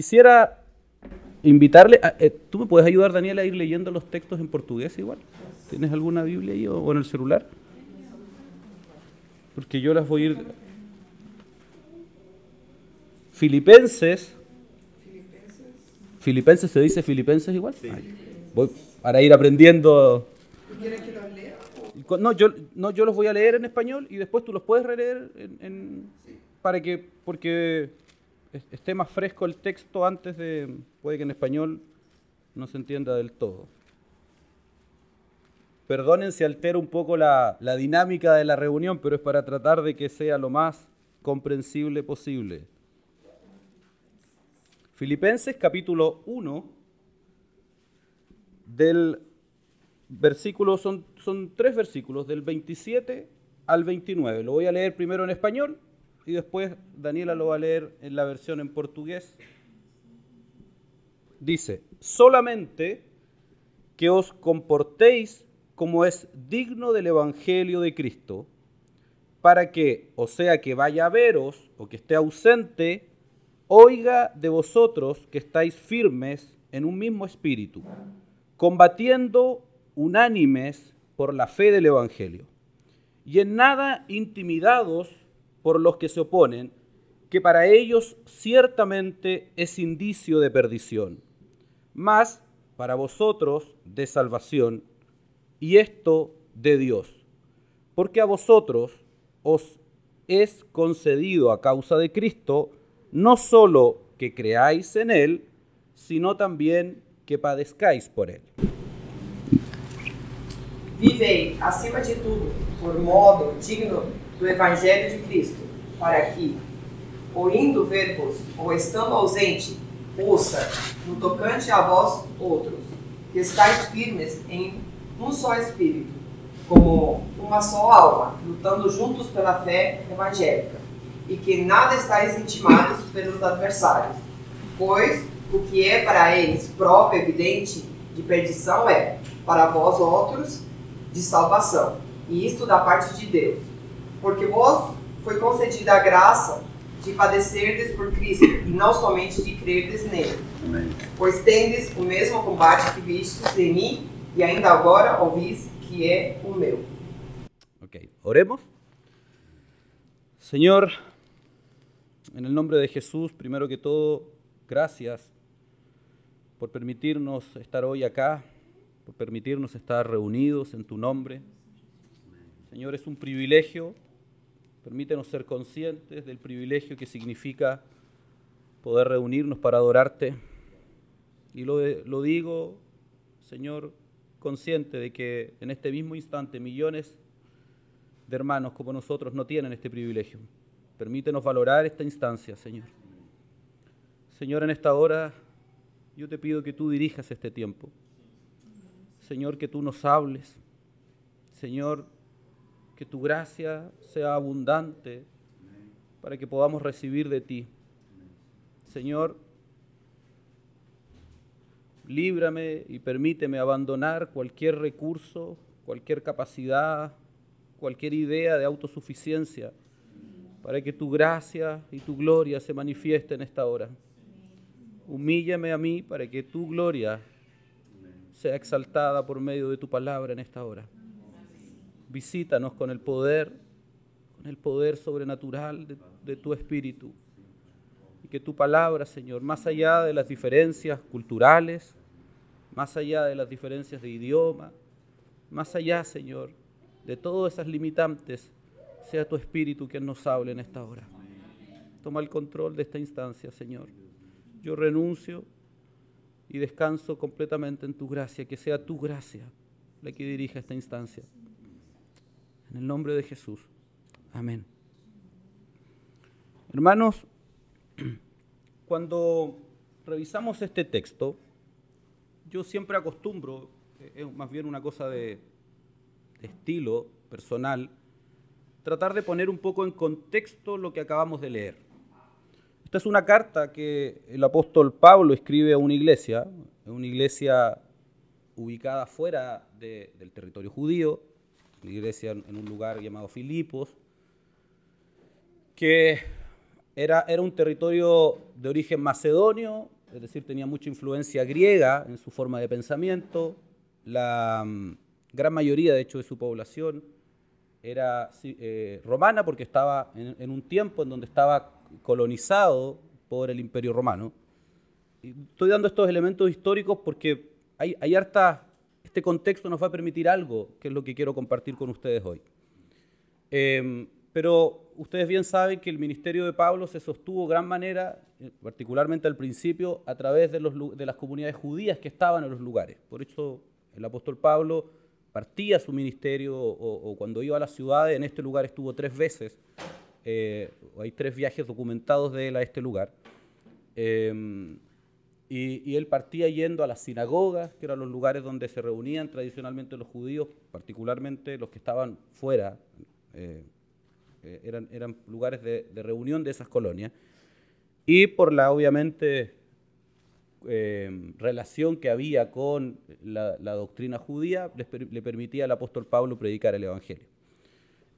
Quisiera invitarle, eh, ¿tú me puedes ayudar, Daniel, a ir leyendo los textos en portugués igual? ¿Tienes alguna Biblia ahí o, en el celular? Porque yo las voy a ir... Filipenses. Filipenses se dice Filipenses igual. voy para ir aprendiendo. ¿Quieres que los lea? No yo, no, yo los voy a leer en español y después tú los puedes releer en, para que, porque esté más fresco el texto antes de, puede que en español no se entienda del todo. Perdonen si altero un poco la, dinámica de la reunión, pero es para tratar de que sea lo más comprensible posible. Filipenses capítulo 1, del versículo, son, son tres versículos, del 27 al 29. Lo voy a leer primero en español y después Daniela lo va a leer en la versión en portugués. Dice, solamente que os comportéis como es digno del Evangelio de Cristo, para que, o sea que vaya a veros o que esté ausente, oiga de vosotros que estáis firmes en un mismo espíritu, combatiendo unánimes por la fe del Evangelio, y en nada intimidados por los que se oponen, que para ellos ciertamente es indicio de perdición, mas para vosotros de salvación, y esto de Dios, porque a vosotros os es concedido a causa de Cristo no solo que creáis en Él, sino también que padezcáis por Él. Vivei, acima de tudo, por modo digno do Evangelho de Cristo, para que, ou indo ver-vos, ou estando ausente, ouça, no tocante a vós outros, que estáis firmes em um só Espírito, como uma só alma, lutando juntos pela fé evangélica, e que nada estáis intimados pelos adversários, pois o que é para eles próprio evidente de perdição é, para vós outros, de salvação, e isto da parte de Deus. Porque vos foi concedida a graça de padecerdes por Cristo, e não somente de crerdes nele. Amém. Pois tendes o mesmo combate que vistes em mim, e ainda agora ouvis que é o meu. Ok, oremos. Senhor, en el nombre de Jesús, primero que todo, gracias por permitirnos estar hoy acá, por permitirnos estar reunidos en tu nombre. Señor, es un privilegio. Permítenos ser conscientes del privilegio que significa poder reunirnos para adorarte. Y lo, lo digo, Señor, consciente de que en este mismo instante millones de hermanos como nosotros no tienen este privilegio. Permítenos valorar esta instancia, Señor. Señor, en esta hora yo te pido que tú dirijas este tiempo. Señor, que tú nos hables. Señor, que tu gracia sea abundante para que podamos recibir de ti. Señor, líbrame y permíteme abandonar cualquier recurso, cualquier capacidad, cualquier idea de autosuficiencia, para que tu gracia y tu gloria se manifiesten en esta hora. Humíllame a mí para que tu gloria sea exaltada por medio de tu palabra en esta hora. Visítanos con el poder, con el poder sobrenatural de, tu espíritu. Y que tu palabra, Señor, más allá de las diferencias culturales, más allá de las diferencias de idioma, más allá, Señor, de todas esas limitantes, sea tu espíritu quien nos hable en esta hora. Toma el control de esta instancia, Señor. Yo renuncio y descanso completamente en tu gracia, que sea tu gracia la que dirija esta instancia. En el nombre de Jesús. Amén. Hermanos, cuando revisamos este texto, yo siempre acostumbro, es más bien una cosa de, estilo personal, tratar de poner un poco en contexto lo que acabamos de leer. Esta es una carta que el apóstol Pablo escribe a una iglesia, una iglesia ubicada fuera del territorio judío, una iglesia en un lugar llamado Filipos, que era, era un territorio de origen macedonio, es decir, tenía mucha influencia griega en su forma de pensamiento. La mm, gran mayoría, de hecho, de su población era eh, romana porque estaba en, un tiempo en donde estaba colonizado por el imperio romano. estoy dando estos elementos históricos porque hay, hay este contexto nos va a permitir algo, que es lo que quiero compartir con ustedes hoy. Em, pero ustedes bien saben que el ministerio de Pablo se sostuvo gran manera, particularmente al principio, a través de las comunidades judías que estaban en los lugares. Por eso el apóstol Pablo partía su ministerio o, cuando iba a las ciudades, en este lugar estuvo tres veces, eh, hay tres viajes documentados de él a este lugar, em, y, él partía yendo a las sinagogas, que eran los lugares donde se reunían tradicionalmente los judíos, particularmente los que estaban fuera, eh, eh, eran, lugares de, reunión de esas colonias, y por la, obviamente, eh, relación que había con la, doctrina judía le permitía al apóstol Pablo predicar el Evangelio.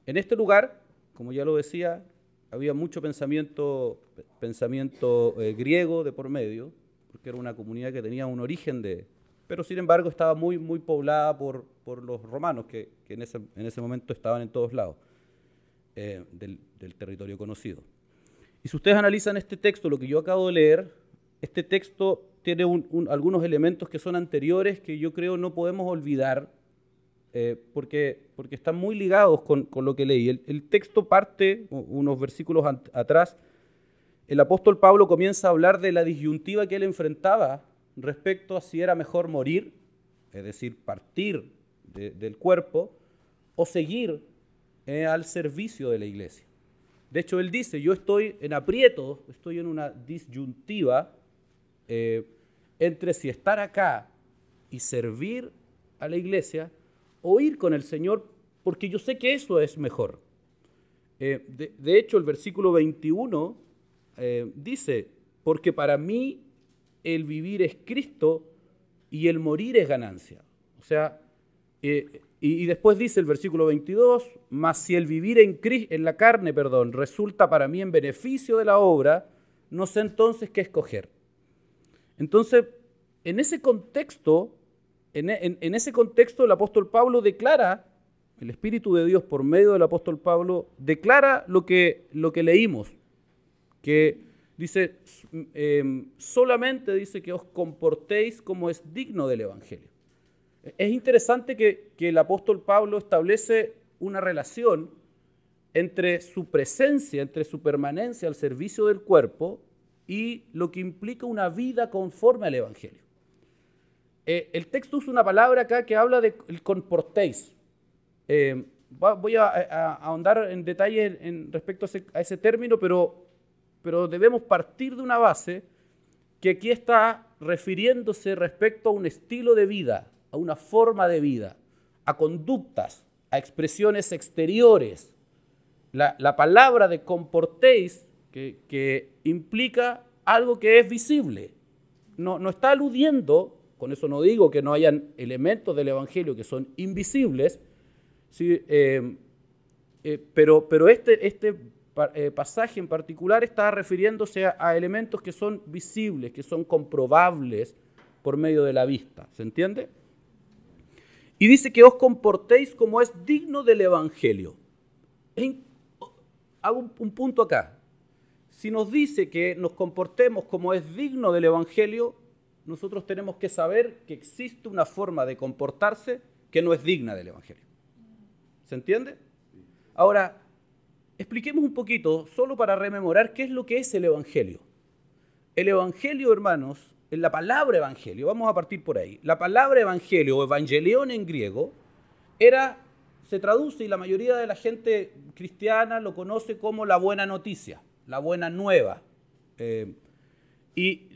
En este lugar, como ya lo decía, había mucho pensamiento, griego de por medio, porque era una comunidad que tenía un origen de... Pero sin embargo estaba muy, muy poblada por, por los romanos, que, en, ese, en, ese, momento estaban en todos lados eh, del, del territorio conocido. Y si ustedes analizan este texto, lo que yo acabo de leer, este texto tiene algunos elementos que son anteriores que yo creo no podemos olvidar eh, porque, porque están muy ligados con, lo que leí. El, texto parte, unos versículos atrás, el apóstol Pablo comienza a hablar de la disyuntiva que él enfrentaba respecto a si era mejor morir, es decir, partir del cuerpo, o seguir eh, al servicio de la iglesia. De hecho, él dice, yo estoy en aprieto, estoy en una disyuntiva eh, entre si estar acá y servir a la iglesia o ir con el Señor, porque yo sé que eso es mejor. Eh, de, hecho, el versículo 21 eh, dice, porque para mí el vivir es Cristo y el morir es ganancia. O sea, y, y, después dice el versículo 22, mas si el vivir en, en la carne, perdón, resulta para mí en beneficio de la obra, no sé entonces qué escoger entonces, en ese contexto, en, ese contexto el apóstol Pablo declara, el Espíritu de Dios por medio del apóstol Pablo declara lo que, lo que leímos, que dice, em, solamente dice que os comportéis como es digno del Evangelio. Es interesante que, que el apóstol Pablo establece una relación entre su presencia, entre su permanencia al servicio del cuerpo y lo que implica una vida conforme al Evangelio. Eh, el texto usa una palabra acá que habla de el comportéis. Eh, voy a, ahondar en detalle en, respecto a ese, término, pero, pero debemos partir de una base que aquí está refiriéndose respecto a un estilo de vida, a una forma de vida, a conductas, a expresiones exteriores. La, la palabra de comportéis que, implica algo que es visible. No, no está aludiendo, con eso no digo que no hayan elementos del Evangelio que son invisibles, eh, eh, pero, pero este, este pasaje en particular está refiriéndose a, elementos que son visibles, que son comprobables por medio de la vista. ¿Se entiende? Y dice que os comportéis como es digno del Evangelio. hago un punto acá si nos dice que nos comportemos como es digno del Evangelio, nosotros tenemos que saber que existe una forma de comportarse que no es digna del Evangelio. ¿Se entiende? Ahora, expliquemos un poquito, solo para rememorar qué es lo que es el Evangelio. El Evangelio, hermanos, la palabra Evangelio, vamos a partir por ahí. La palabra Evangelio o Evangelión en griego era, se traduce y la mayoría de la gente cristiana lo conoce como la buena noticia la buena nueva. Eh, y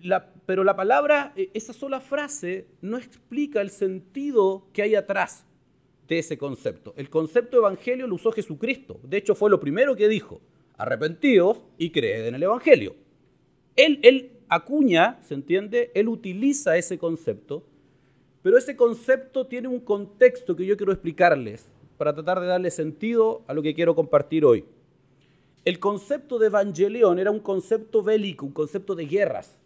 pero la palabra, e, esa sola frase, no explica el sentido que hay atrás de ese concepto. El concepto evangelio lo usó Jesucristo. De hecho, fue lo primero que dijo. Arrepentidos y creed en el evangelio. Él, él acuña, ¿se entiende? Él utiliza ese concepto, pero ese concepto tiene un contexto que yo quiero explicarles para tratar de darle sentido a lo que quiero compartir hoy. el concepto de evangelión era un concepto bélico, un concepto de guerras.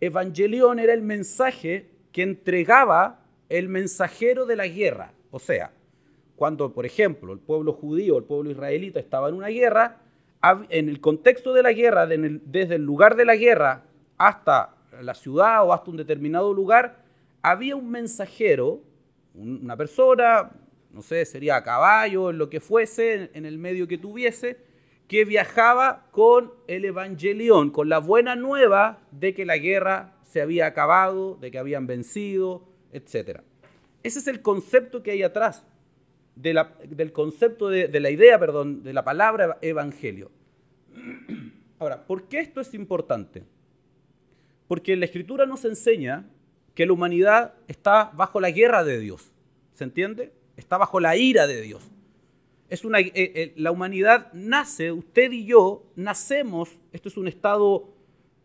Evangelión era el mensaje que entregaba el mensajero de la guerra. O sea, cuando, por ejemplo, el pueblo judío, el pueblo israelita estaba en una guerra, en el contexto de la guerra, desde el lugar de la guerra hasta la ciudad o hasta un determinado lugar, había un mensajero, una persona, no sé, sería a caballo, en lo que fuese, en el medio que tuviese, que viajaba con el evangelión, con la buena nueva de que la guerra se había acabado, de que habían vencido, etc. Ese es el concepto que hay atrás del concepto de, la idea, perdón, de la palabra evangelio. Ahora, ¿por qué esto es importante? Porque la escritura nos enseña que la humanidad está bajo la guerra de Dios. ¿Se entiende? Está bajo la ira de Dios. Es una, eh, eh, la humanidad nace, usted y yo nacemos, esto es un estado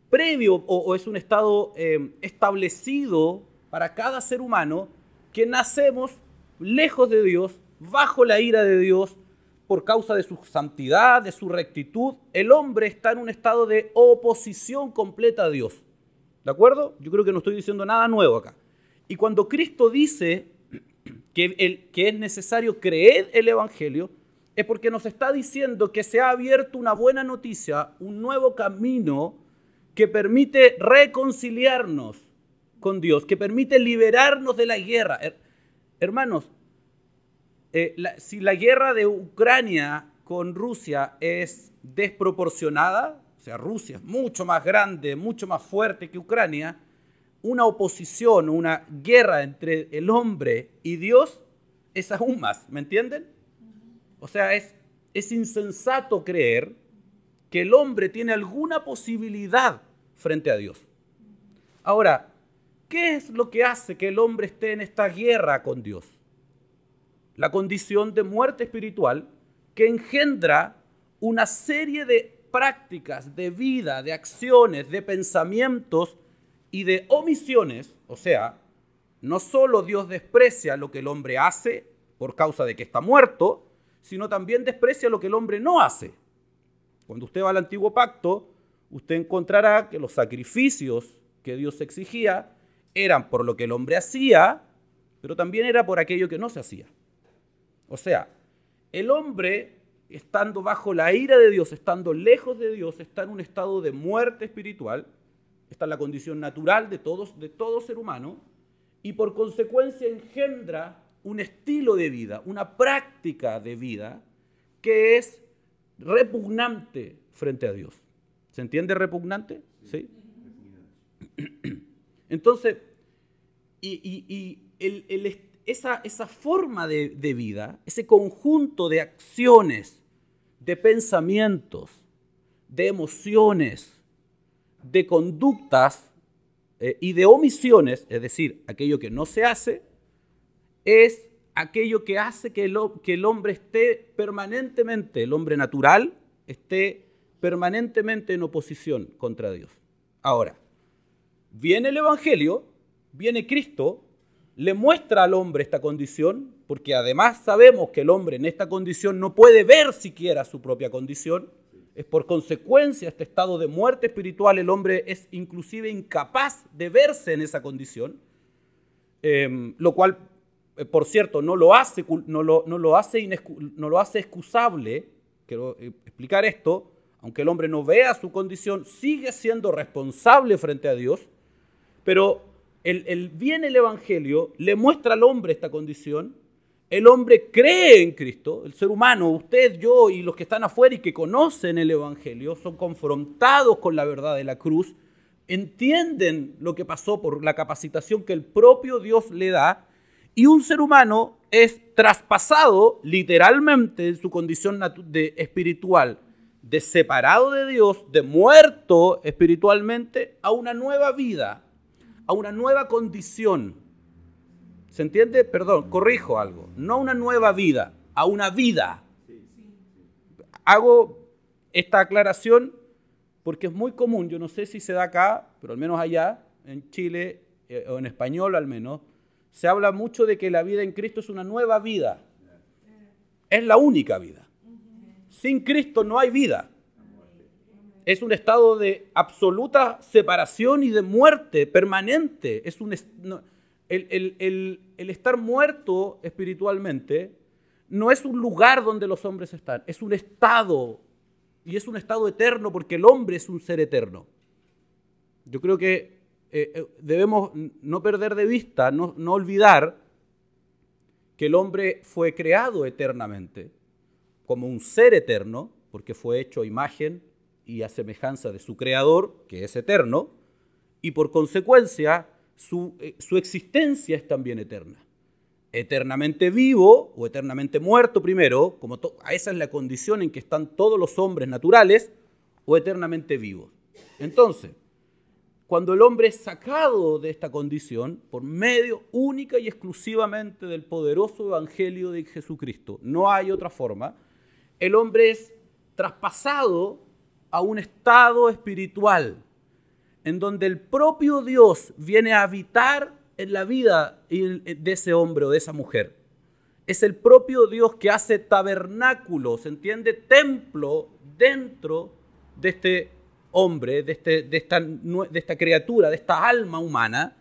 previo o, es un estado eh, establecido para cada ser humano, que nacemos lejos de Dios, bajo la ira de Dios, por causa de su santidad, de su rectitud. El hombre está en un estado de oposición completa a Dios. ¿De acuerdo? Yo creo que no estoy diciendo nada nuevo acá. Y cuando Cristo dice que, que es necesario creer el Evangelio, es porque nos está diciendo que se ha abierto una buena noticia, un nuevo camino que permite reconciliarnos con Dios, que permite liberarnos de la guerra. hermanos, eh, si la guerra de Ucrania con Rusia es desproporcionada, o sea, Rusia es mucho más grande, mucho más fuerte que Ucrania, una oposición, una guerra entre el hombre y Dios es aún más, ¿me entienden? O sea, es, es insensato creer que el hombre tiene alguna posibilidad frente a Dios. Ahora, ¿qué es lo que hace que el hombre esté en esta guerra con Dios? la condición de muerte espiritual que engendra una serie de prácticas, de vida, de acciones, de pensamientos y de omisiones. O sea, no solo Dios desprecia lo que el hombre hace por causa de que está muerto, sino también desprecia lo que el hombre no hace. Cuando usted va al antiguo pacto, usted encontrará que los sacrificios que Dios exigía eran por lo que el hombre hacía, pero también era por aquello que no se hacía. O sea, el hombre, estando bajo la ira de Dios, estando lejos de Dios, está en un estado de muerte espiritual. Esta es la condición natural de, todos, de todo ser humano. Y por consecuencia engendra un estilo de vida, una práctica de vida que es repugnante frente a Dios. ¿Se entiende repugnante? Sí. Entonces, y, esa, forma de, vida, ese conjunto de acciones, de pensamientos, de emociones, de conductas eh, y de omisiones, es decir, aquello que no se hace, es aquello que hace que el hombre esté permanentemente, el hombre natural, esté permanentemente en oposición contra Dios. Ahora, viene el Evangelio, viene Cristo le muestra al hombre esta condición, porque además sabemos que el hombre en esta condición no puede ver siquiera su propia condición, es por consecuencia este estado de muerte espiritual, el hombre es inclusive incapaz de verse en esa condición, em, lo cual, eh, por cierto, no lo hace, no lo, no lo hace, no lo hace excusable, quiero eh, explicar esto, aunque el hombre no vea su condición, sigue siendo responsable frente a Dios, pero el, viene el Evangelio, le muestra al hombre esta condición, el hombre cree en Cristo, el ser humano, usted, yo y los que están afuera y que conocen el Evangelio, son confrontados con la verdad de la cruz, entienden lo que pasó por la capacitación que el propio Dios le da, y un ser humano es traspasado literalmente en su condición de espiritual, de separado de Dios, de muerto espiritualmente, a una nueva vida, a una nueva condición. ¿Se entiende? Perdón, corrijo algo. No a una nueva vida, a una vida. Hago esta aclaración porque es muy común, yo no sé si se da acá, pero al menos allá, en Chile, eh, o en español al menos, se habla mucho de que la vida en Cristo es una nueva vida. Es la única vida. Sin Cristo no hay vida. Es un estado de absoluta separación y de muerte permanente. Es un, el, el estar muerto espiritualmente no es un lugar donde los hombres están, es un estado. Y es un estado eterno porque el hombre es un ser eterno. Yo creo que eh, eh, debemos no perder de vista, no, no olvidar que el hombre fue creado eternamente como un ser eterno, porque fue hecho imagen y a semejanza de su creador, que es eterno, y por consecuencia su, eh, su existencia es también eterna. Eternamente vivo o eternamente muerto primero, como esa es la condición en que están todos los hombres naturales, o eternamente vivos. Entonces, cuando el hombre es sacado de esta condición por medio única y exclusivamente del poderoso evangelio de Jesucristo, no hay otra forma, el hombre es traspasado a un estado espiritual en donde el propio Dios viene a habitar en la vida de ese hombre o de esa mujer. Es el propio Dios que hace tabernáculo, ¿se entiende? Templo dentro de este hombre, de, este, de, esta, de esta criatura, de esta alma humana,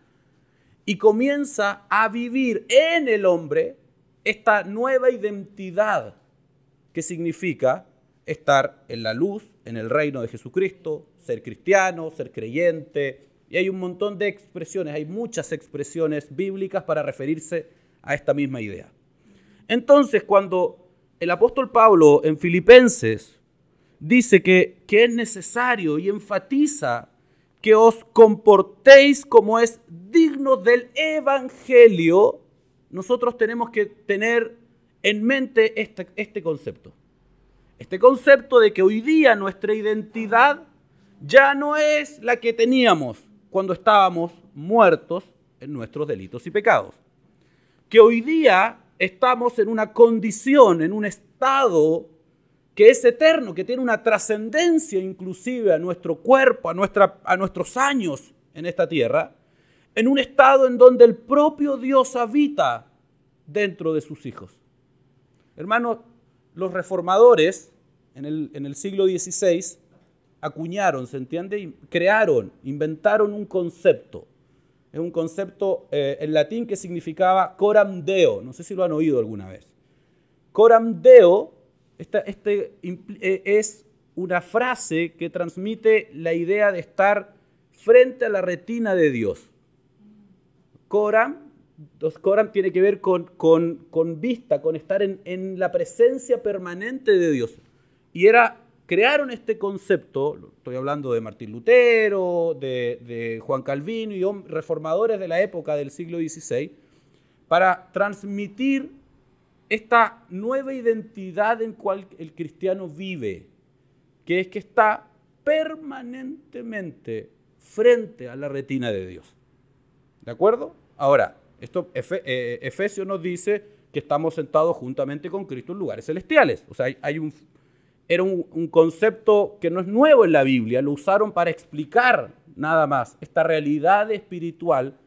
y comienza a vivir en el hombre esta nueva identidad que significa estar en la luz, en el reino de Jesucristo, ser cristiano, ser creyente, y hay un montón de expresiones, hay muchas expresiones bíblicas para referirse a esta misma idea. Entonces, cuando el apóstol Pablo en Filipenses dice que, que es necesario y enfatiza que os comportéis como es digno del Evangelio, nosotros tenemos que tener en mente este, este, concepto. Este concepto de que hoy día nuestra identidad ya no es la que teníamos cuando estábamos muertos en nuestros delitos y pecados. Que hoy día estamos en una condición, en un estado que es eterno, que tiene una trascendencia inclusive a nuestro cuerpo, a, nuestra, a nuestros años en esta tierra, en un estado en donde el propio Dios habita dentro de sus hijos. Hermanos, los reformadores en el, en siglo XVI acuñaron, ¿se entiende? Crearon, inventaron un concepto. Es un concepto eh, en latín que significaba coram deo. No sé si lo han oído alguna vez. Coram deo este eh, es una frase que transmite la idea de estar frente a la retina de Dios. Coram, Coram tiene que ver con, con, vista, con estar en, la presencia permanente de Dios. Y era, crearon este concepto, estoy hablando de Martín Lutero, de, Juan Calvino y reformadores de la época del siglo XVI, para transmitir esta nueva identidad en cual el cristiano vive, que es que está permanentemente frente a la retina de Dios. ¿De acuerdo? Ahora, esto eh, Efesios nos dice que estamos sentados juntamente con Cristo en lugares celestiales. O sea, hay, un, era un, un, concepto que no es nuevo en la Biblia, lo usaron para explicar nada más esta realidad espiritual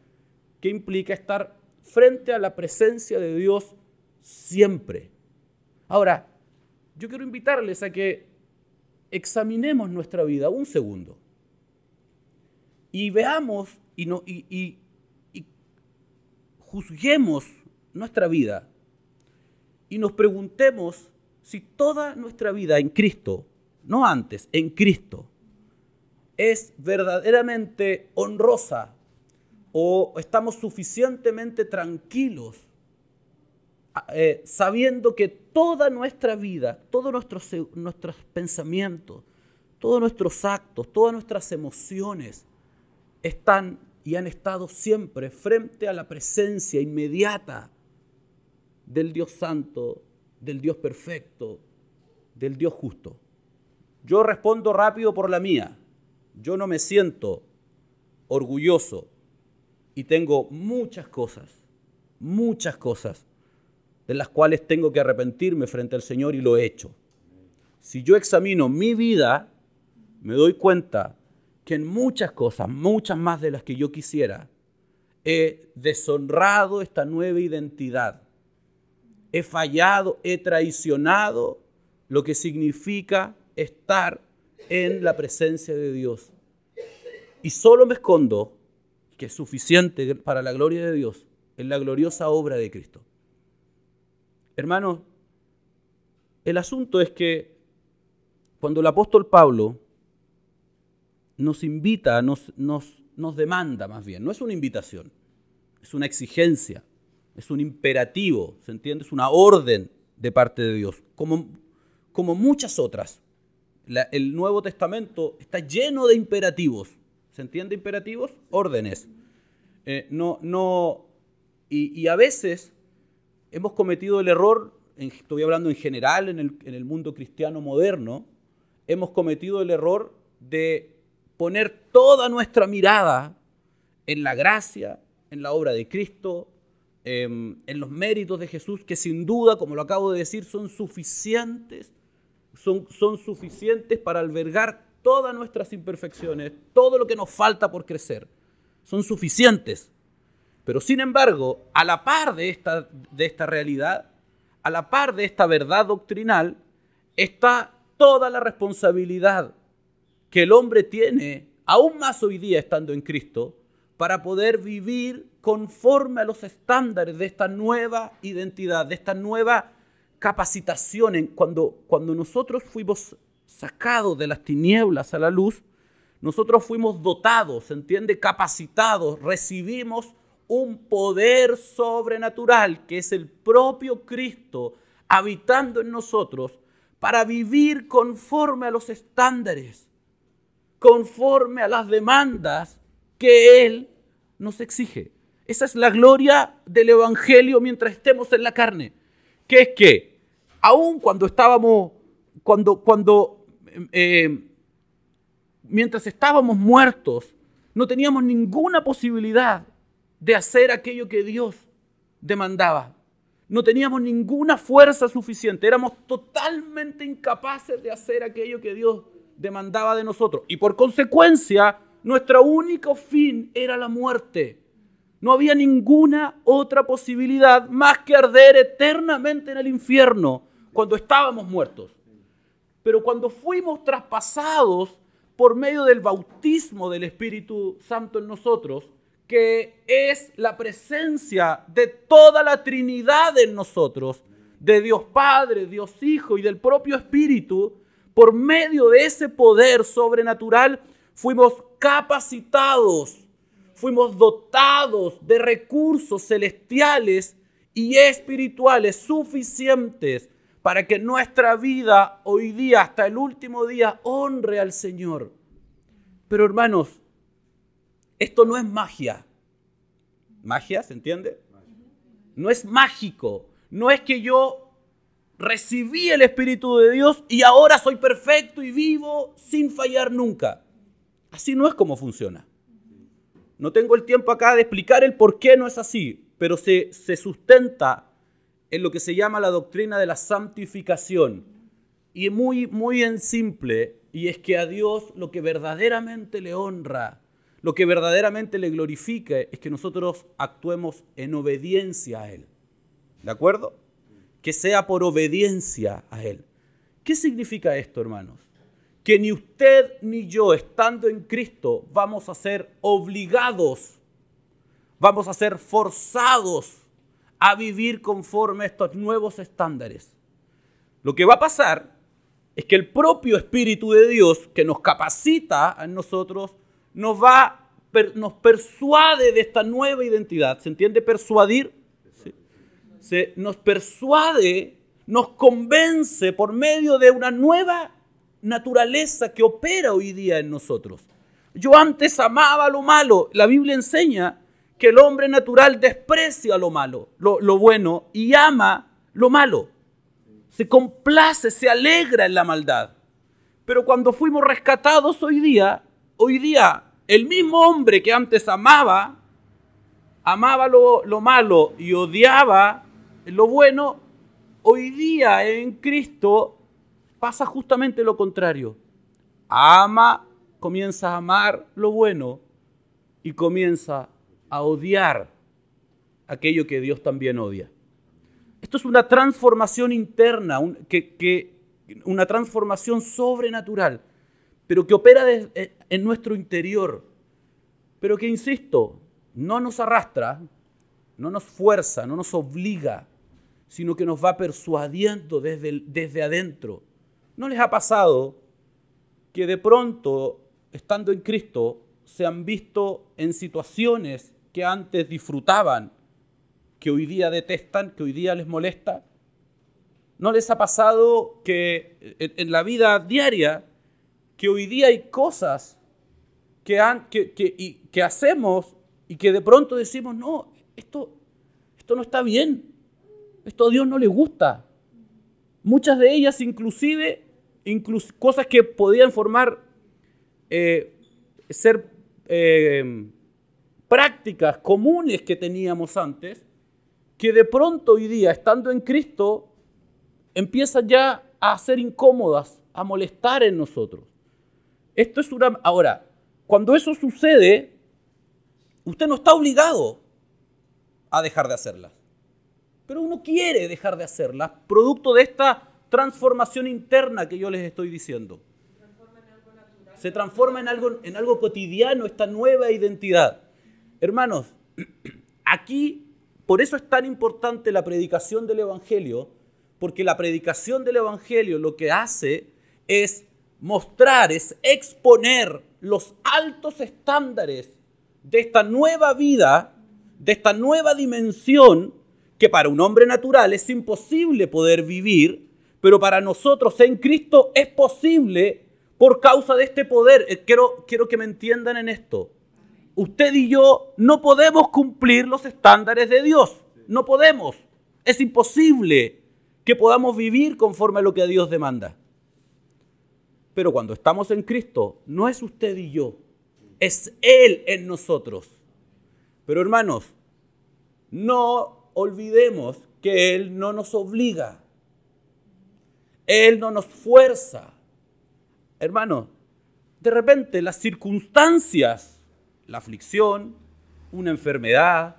que implica estar frente a la presencia de Dios siempre. Ahora, yo quiero invitarles a que examinemos nuestra vida un segundo y veamos y, no, y, juzguemos nuestra vida y nos preguntemos si toda nuestra vida en Cristo, no antes, en Cristo, es verdaderamente honrosa o estamos suficientemente tranquilos eh, sabiendo que toda nuestra vida, todos nuestros, nuestros pensamientos, todos nuestros actos, todas nuestras emociones están y han estado siempre frente a la presencia inmediata del Dios santo, del Dios perfecto, del Dios justo. Yo respondo rápido por la mía. Yo no me siento orgulloso y tengo muchas cosas, muchas cosas de las cuales tengo que arrepentirme frente al Señor y lo he hecho. Si yo examino mi vida, me doy cuenta que en muchas cosas, muchas más de las que yo quisiera, he deshonrado esta nueva identidad. He fallado, he traicionado lo que significa estar en la presencia de Dios. Y solo me escondo, que es suficiente para la gloria de Dios, en la gloriosa obra de Cristo. Hermanos, el asunto es que cuando el apóstol Pablo nos invita, nos, nos, nos demanda más bien, no es una invitación, es una exigencia, es un imperativo, ¿se entiende? Es una orden de parte de Dios, como, como muchas otras. el Nuevo Testamento está lleno de imperativos. ¿Se entiende imperativos? Órdenes. Eh, no, no, y, a veces hemos cometido el error, estoy hablando en general en el, en el mundo cristiano moderno, hemos cometido el error de poner toda nuestra mirada en la gracia, en la obra de Cristo, em, en los méritos de Jesús, que sin duda, como lo acabo de decir, son suficientes, son, son suficientes para albergar todas nuestras imperfecciones, todo lo que nos falta por crecer. Son suficientes. Pero sin embargo, a la par de esta, de esta realidad, a la par de esta verdad doctrinal, está toda la responsabilidad que el hombre tiene, aún más hoy día estando en Cristo, para poder vivir conforme a los estándares de esta nueva identidad, de esta nueva capacitación. Cuando, cuando nosotros fuimos sacados de las tinieblas a la luz, nosotros fuimos dotados, ¿se entiende? Capacitados, recibimos un poder sobrenatural que es el propio Cristo habitando en nosotros para vivir conforme a los estándares conforme a las demandas que Él nos exige. Esa es la gloria del Evangelio mientras estemos en la carne. Que es que, aun cuando estábamos, cuando, cuando, eh, mientras estábamos muertos, no teníamos ninguna posibilidad de hacer aquello que Dios demandaba. No teníamos ninguna fuerza suficiente. Éramos totalmente incapaces de hacer aquello que Dios demandaba de nosotros. Y por consecuencia, nuestro único fin era la muerte. No había ninguna otra posibilidad más que arder eternamente en el infierno cuando estábamos muertos. Pero cuando fuimos traspasados por medio del bautismo del Espíritu Santo en nosotros, que es la presencia de toda la Trinidad en nosotros, de Dios Padre, Dios Hijo y del propio Espíritu, por medio de ese poder sobrenatural fuimos capacitados, fuimos dotados de recursos celestiales y espirituales suficientes para que nuestra vida hoy día, hasta el último día, honre al Señor. Pero hermanos, esto no es magia. ¿Magia? ¿Se entiende? No es mágico. No es que yo recibí el Espíritu de Dios y ahora soy perfecto y vivo sin fallar nunca. Así no es como funciona. No tengo el tiempo acá de explicar el por qué no es así, pero se, se sustenta en lo que se llama la doctrina de la santificación. Y muy, muy en simple, y es que a Dios lo que verdaderamente le honra, lo que verdaderamente le glorifica, es que nosotros actuemos en obediencia a Él. ¿De acuerdo? que sea por obediencia a Él. ¿Qué significa esto, hermanos? Que ni usted ni yo, estando en Cristo, vamos a ser obligados, vamos a ser forzados a vivir conforme a estos nuevos estándares. Lo que va a pasar es que el propio Espíritu de Dios que nos capacita a nosotros nos va, nos persuade de esta nueva identidad. ¿Se entiende? Persuadir se nos persuade, nos convence por medio de una nueva naturaleza que opera hoy día en nosotros. Yo antes amaba lo malo. La Biblia enseña que el hombre natural desprecia lo malo, lo, bueno, y ama lo malo. Se complace, se alegra en la maldad. Pero cuando fuimos rescatados hoy día, hoy día el mismo hombre que antes amaba, amaba lo, lo malo y odiaba lo bueno, hoy día en Cristo pasa justamente lo contrario. Ama, comienza a amar lo bueno y comienza a odiar aquello que Dios también odia. Esto es una transformación interna que, una transformación sobrenatural, pero que opera en nuestro interior, pero que, insisto, no nos arrastra, no nos fuerza, no nos obliga, sino que nos va persuadiendo desde, desde adentro. ¿No les ha pasado que de pronto, estando en Cristo, se han visto en situaciones que antes disfrutaban, que hoy día detestan, que hoy día les molesta? ¿No les ha pasado que en, la vida diaria, que hoy día hay cosas que, hacemos y que de pronto decimos, no, esto, esto no está bien, esto a Dios no le gusta. Muchas de ellas inclusive, cosas que podían formar, eh, ser eh, prácticas comunes que teníamos antes, que de pronto hoy día, estando en Cristo, empiezan ya a ser incómodas, a molestar en nosotros. Esto es una... Ahora, cuando eso sucede, usted no está obligado a dejar de hacerlas. Pero uno quiere dejar de hacerlas, producto de esta transformación interna que yo les estoy diciendo. Se transforma en algo, en algo cotidiano esta nueva identidad. Hermanos, aquí, por eso es tan importante la predicación del Evangelio, porque la predicación del Evangelio lo que hace es mostrar, es exponer los altos estándares de esta nueva vida, de esta nueva dimensión que para un hombre natural es imposible poder vivir, pero para nosotros en Cristo es posible por causa de este poder. Eh, quiero, quiero que me entiendan en esto. Usted y yo no podemos cumplir los estándares de Dios. No podemos. Es imposible que podamos vivir conforme a lo que Dios demanda. Pero cuando estamos en Cristo, no es usted y yo, es Él en nosotros. Pero hermanos, no olvidemos que Él no nos obliga. Él no nos fuerza. Hermanos, de repente las circunstancias, la aflicción, una enfermedad,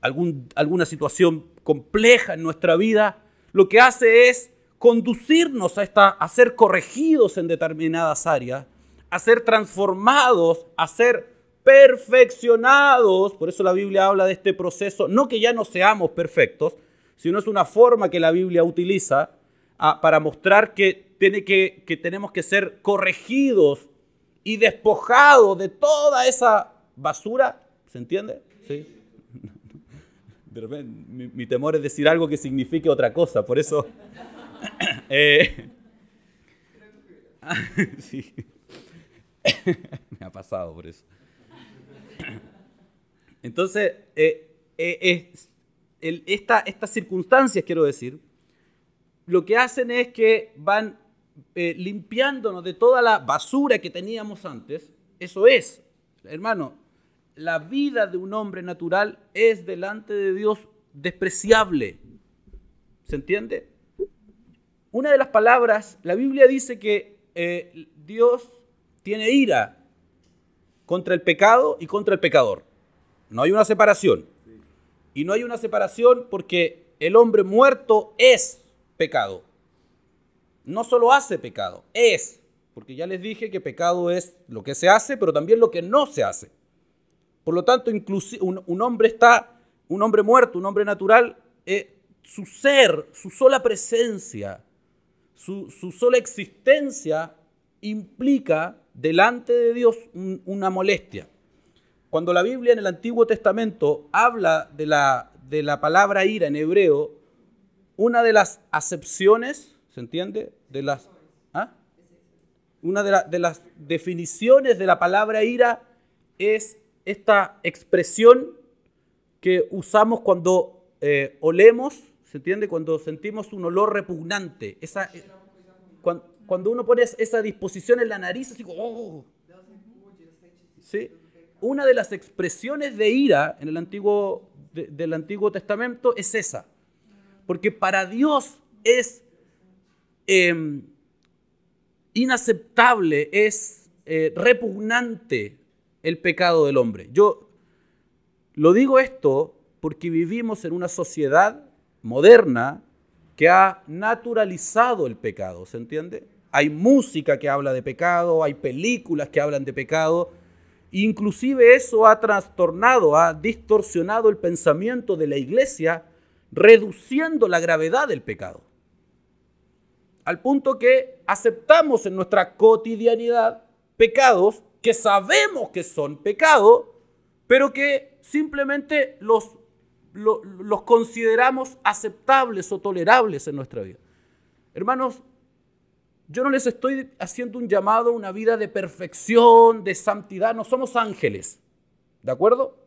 alguna situación compleja en nuestra vida, lo que hace es conducirnos a, esta, a ser corregidos en determinadas áreas, a ser transformados, a ser perfeccionados. Por eso la Biblia habla de este proceso, no que ya no seamos perfectos, sino es una forma que la Biblia utiliza para mostrar que, tiene que, que tenemos que ser corregidos y despojados de toda esa basura. ¿Se entiende? Sí. mi, mi, temor es decir algo que signifique otra cosa, por eso... Eh, sí. Me ha pasado por eso. Entonces, eh, eh, estas circunstancias, quiero decir, lo que hacen es que van limpiándonos de toda la basura que teníamos antes. Eso es, hermano, la vida de un hombre natural es delante de Dios despreciable. ¿Se entiende? Una de las palabras, la Biblia dice que eh, Dios tiene ira contra el pecado y contra el pecador. No hay una separación. Y no hay una separación porque el hombre muerto es pecado. No solo hace pecado, es. Porque ya les dije que pecado es lo que se hace, pero también lo que no se hace. Por lo tanto, un, un hombre está, un hombre muerto, un hombre natural, eh, su ser, su sola presencia, su, sola existencia implica delante de Dios una molestia. Cuando la Biblia en el Antiguo Testamento habla de la, de la palabra ira en hebreo, una de las acepciones, ¿se entiende? De las, ¿ah? Una de, de las definiciones de la palabra ira es esta expresión que usamos cuando eh, olemos, ¿se entiende? Cuando sentimos un olor repugnante. Esa, eh, cuando, uno pone esa disposición en la nariz, así oh". ¿Sí? Una de las expresiones de ira en el antiguo, del Antiguo Testamento es esa. Porque para Dios es em, inaceptable, es eh, repugnante el pecado del hombre. Yo lo digo esto porque vivimos en una sociedad moderna que ha naturalizado el pecado, ¿se entiende? Hay música que habla de pecado, hay películas que hablan de pecado, inclusive eso ha trastornado, ha distorsionado el pensamiento de la iglesia, reduciendo la gravedad del pecado. Al punto que aceptamos en nuestra cotidianidad pecados que sabemos que son pecado, pero que simplemente los, los, consideramos aceptables o tolerables en nuestra vida. Hermanos, yo no les estoy haciendo un llamado a una vida de perfección, de santidad, no somos ángeles, ¿de acuerdo?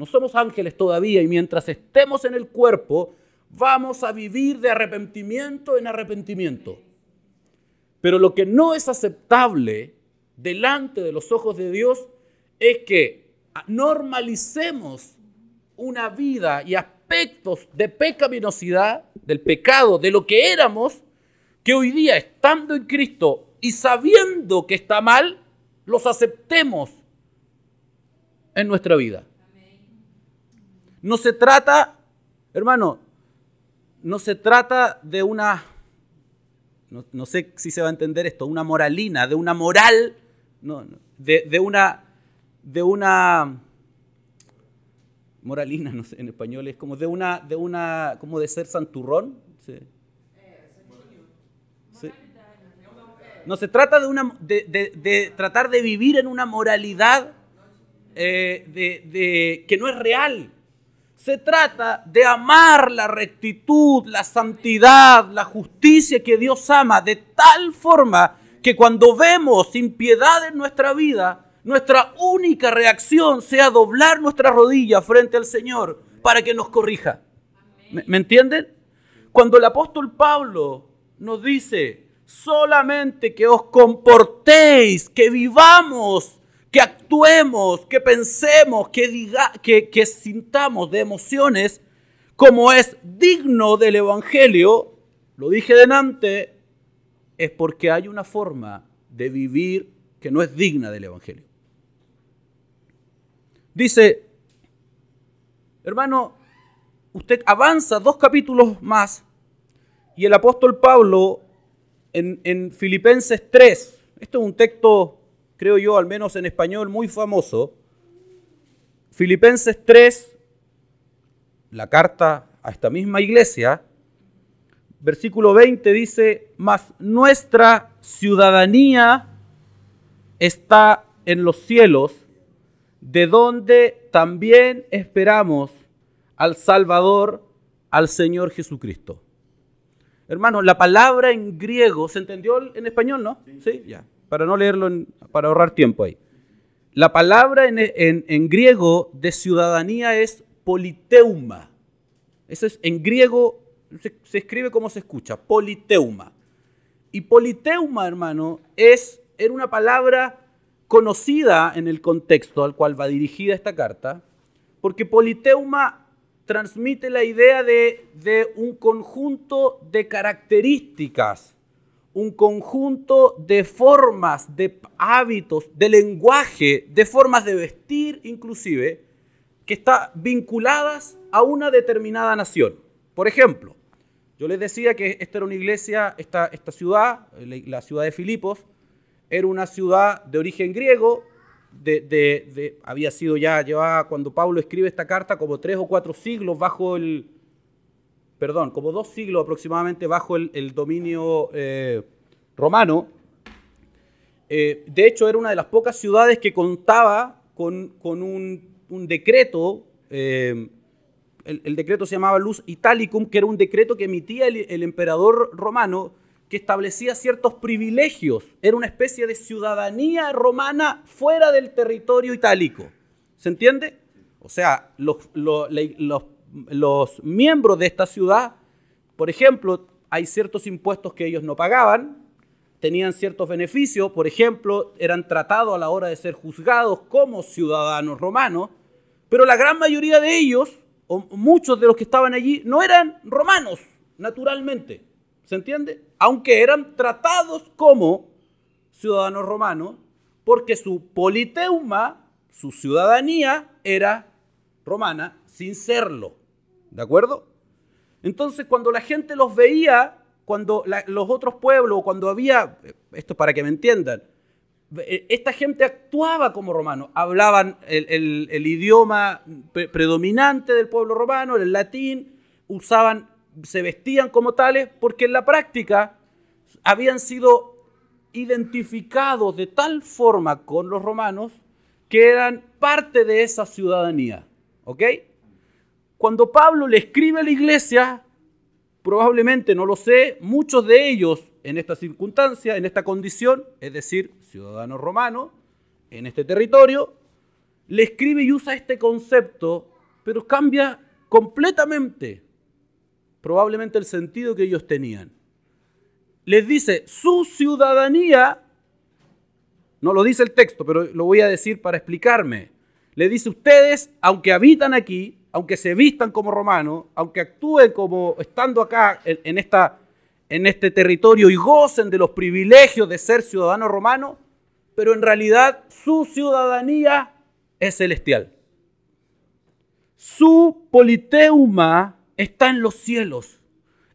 No somos ángeles todavía y mientras estemos en el cuerpo, vamos a vivir de arrepentimiento en arrepentimiento. Pero lo que no es aceptable delante de los ojos de Dios es que normalicemos una vida y aspectos de pecaminosidad, del pecado, de lo que éramos, que hoy día, estando en Cristo y sabiendo que está mal, los aceptemos en nuestra vida. No se trata, hermano, no se trata de una, no, sé si se va a entender esto, una moralina, de una moral, no, de, una, de una moralina, no sé, en español es como de una, de una, como de ser santurrón. No se trata de, una, de, tratar de vivir en una moralidad eh, de, que no es real. Se trata de amar la rectitud, la santidad, la justicia que Dios ama de tal forma que cuando vemos impiedad en nuestra vida, nuestra única reacción sea doblar nuestra rodilla frente al Señor para que nos corrija. ¿Me, entienden? Cuando el apóstol Pablo nos dice, solamente que os comportéis, que vivamos, que actuemos, que pensemos, que, diga, que, sintamos de emociones como es digno del Evangelio, lo dije delante, es porque hay una forma de vivir que no es digna del Evangelio. Dice, hermano, usted avanza dos capítulos más y el apóstol Pablo en, Filipenses 3, esto es un texto, creo yo, al menos en español, muy famoso. Filipenses 3, la carta a esta misma iglesia, versículo 20 dice, mas nuestra ciudadanía está en los cielos, de donde también esperamos al Salvador, al Señor Jesucristo. Hermano, la palabra en griego, ¿se entendió en español, no? Sí, ya. Para no leerlo, para ahorrar tiempo ahí. La palabra en, griego de ciudadanía es politeuma. Eso es en griego, se, se escribe como se escucha, politeuma. Y politeuma, hermano, es, era una palabra conocida en el contexto al cual va dirigida esta carta, porque politeuma transmite la idea de, de, un conjunto de características, un conjunto de formas, de hábitos, de lenguaje, de formas de vestir inclusive, que está vinculadas a una determinada nación. Por ejemplo, yo les decía que esta era una iglesia, esta, ciudad, la ciudad de Filipos, era una ciudad de origen griego, de, había sido ya, llevaba cuando Pablo escribe esta carta como tres o cuatro siglos bajo el, perdón, como dos siglos aproximadamente bajo el, dominio eh, romano. Eh, de hecho, era una de las pocas ciudades que contaba con, un, decreto, eh, el, decreto se llamaba Luz Italicum, que era un decreto que emitía el emperador romano que establecía ciertos privilegios. Era una especie de ciudadanía romana fuera del territorio itálico. ¿Se entiende? O sea, los, miembros de esta ciudad, por ejemplo, hay ciertos impuestos que ellos no pagaban, tenían ciertos beneficios, por ejemplo, eran tratados a la hora de ser juzgados como ciudadanos romanos, pero la gran mayoría de ellos, o muchos de los que estaban allí, no eran romanos, naturalmente. ¿Se entiende? Aunque eran tratados como ciudadanos romanos, porque su politeuma, su ciudadanía, era romana sin serlo. ¿De acuerdo? Entonces cuando la gente los veía, cuando los otros pueblos, cuando había, esto es para que me entiendan, eh, esta gente actuaba como romanos, hablaban el, idioma predominante del pueblo romano, el latín, usaban, se vestían como tales, porque en la práctica habían sido identificados de tal forma con los romanos que eran parte de esa ciudadanía. ¿Ok? Cuando Pablo le escribe a la iglesia, probablemente, no lo sé, muchos de ellos en esta circunstancia, en esta condición, es decir, ciudadanos romanos, en este territorio, le escribe y usa este concepto, pero cambia completamente, probablemente el sentido que ellos tenían. Les dice, su ciudadanía, no lo dice el texto, pero lo voy a decir para explicarme. Le dice, ustedes, aunque habitan aquí, aunque se vistan como romanos, aunque actúen como estando acá en, esta en este territorio y gocen de los privilegios de ser ciudadanos romanos, pero en realidad su ciudadanía es celestial. Su politeuma está en los cielos.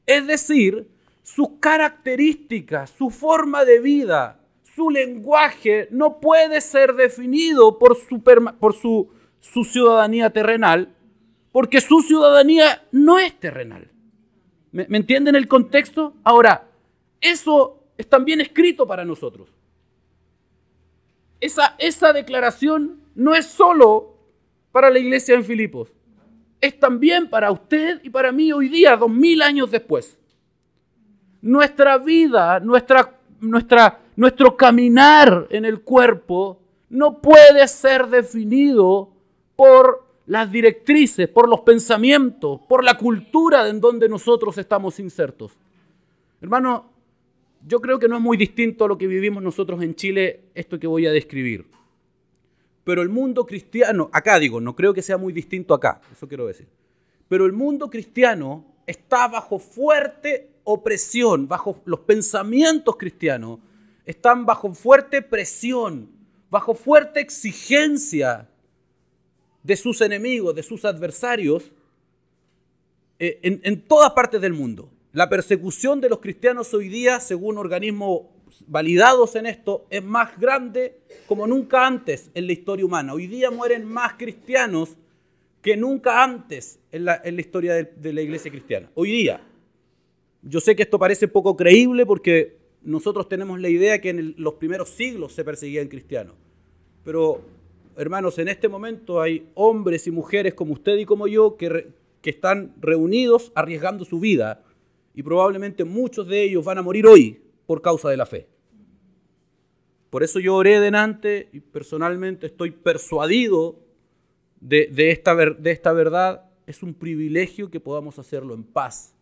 Es decir, sus características, su forma de vida, su lenguaje no puede ser definido por su, por su, su ciudadanía terrenal, porque su ciudadanía no es terrenal. ¿Me, entienden el contexto? Ahora, eso es también escrito para nosotros. Esa, esa declaración no es solo para la iglesia en Filipos, es también para usted y para mí hoy día, dos mil años después. Nuestra vida, nuestra, nuestro caminar en el cuerpo no puede ser definido por las directrices, por los pensamientos, por la cultura en donde nosotros estamos insertos. Hermano, yo creo que no es muy distinto a lo que vivimos nosotros en Chile, esto que voy a describir. Pero el mundo cristiano, acá digo, no creo que sea muy distinto acá, eso quiero decir. Pero el mundo cristiano está bajo fuerte opresión, bajo los pensamientos cristianos, están bajo fuerte presión, bajo fuerte exigencia de sus enemigos, de sus adversarios, eh, en, en todas partes del mundo. La persecución de los cristianos hoy día, según organismos validados en esto, es más grande como nunca antes en la historia humana. Hoy día mueren más cristianos que nunca antes en la, historia de, la iglesia cristiana. Hoy día. Yo sé que esto parece poco creíble porque nosotros tenemos la idea que en los primeros siglos se perseguían cristianos. Pero hermanos, en este momento hay hombres y mujeres como usted y como yo que, están reunidos arriesgando su vida y probablemente muchos de ellos van a morir hoy por causa de la fe. Por eso yo oré delante y personalmente estoy persuadido de, esta, de esta verdad. Es un privilegio que podamos hacerlo en paz.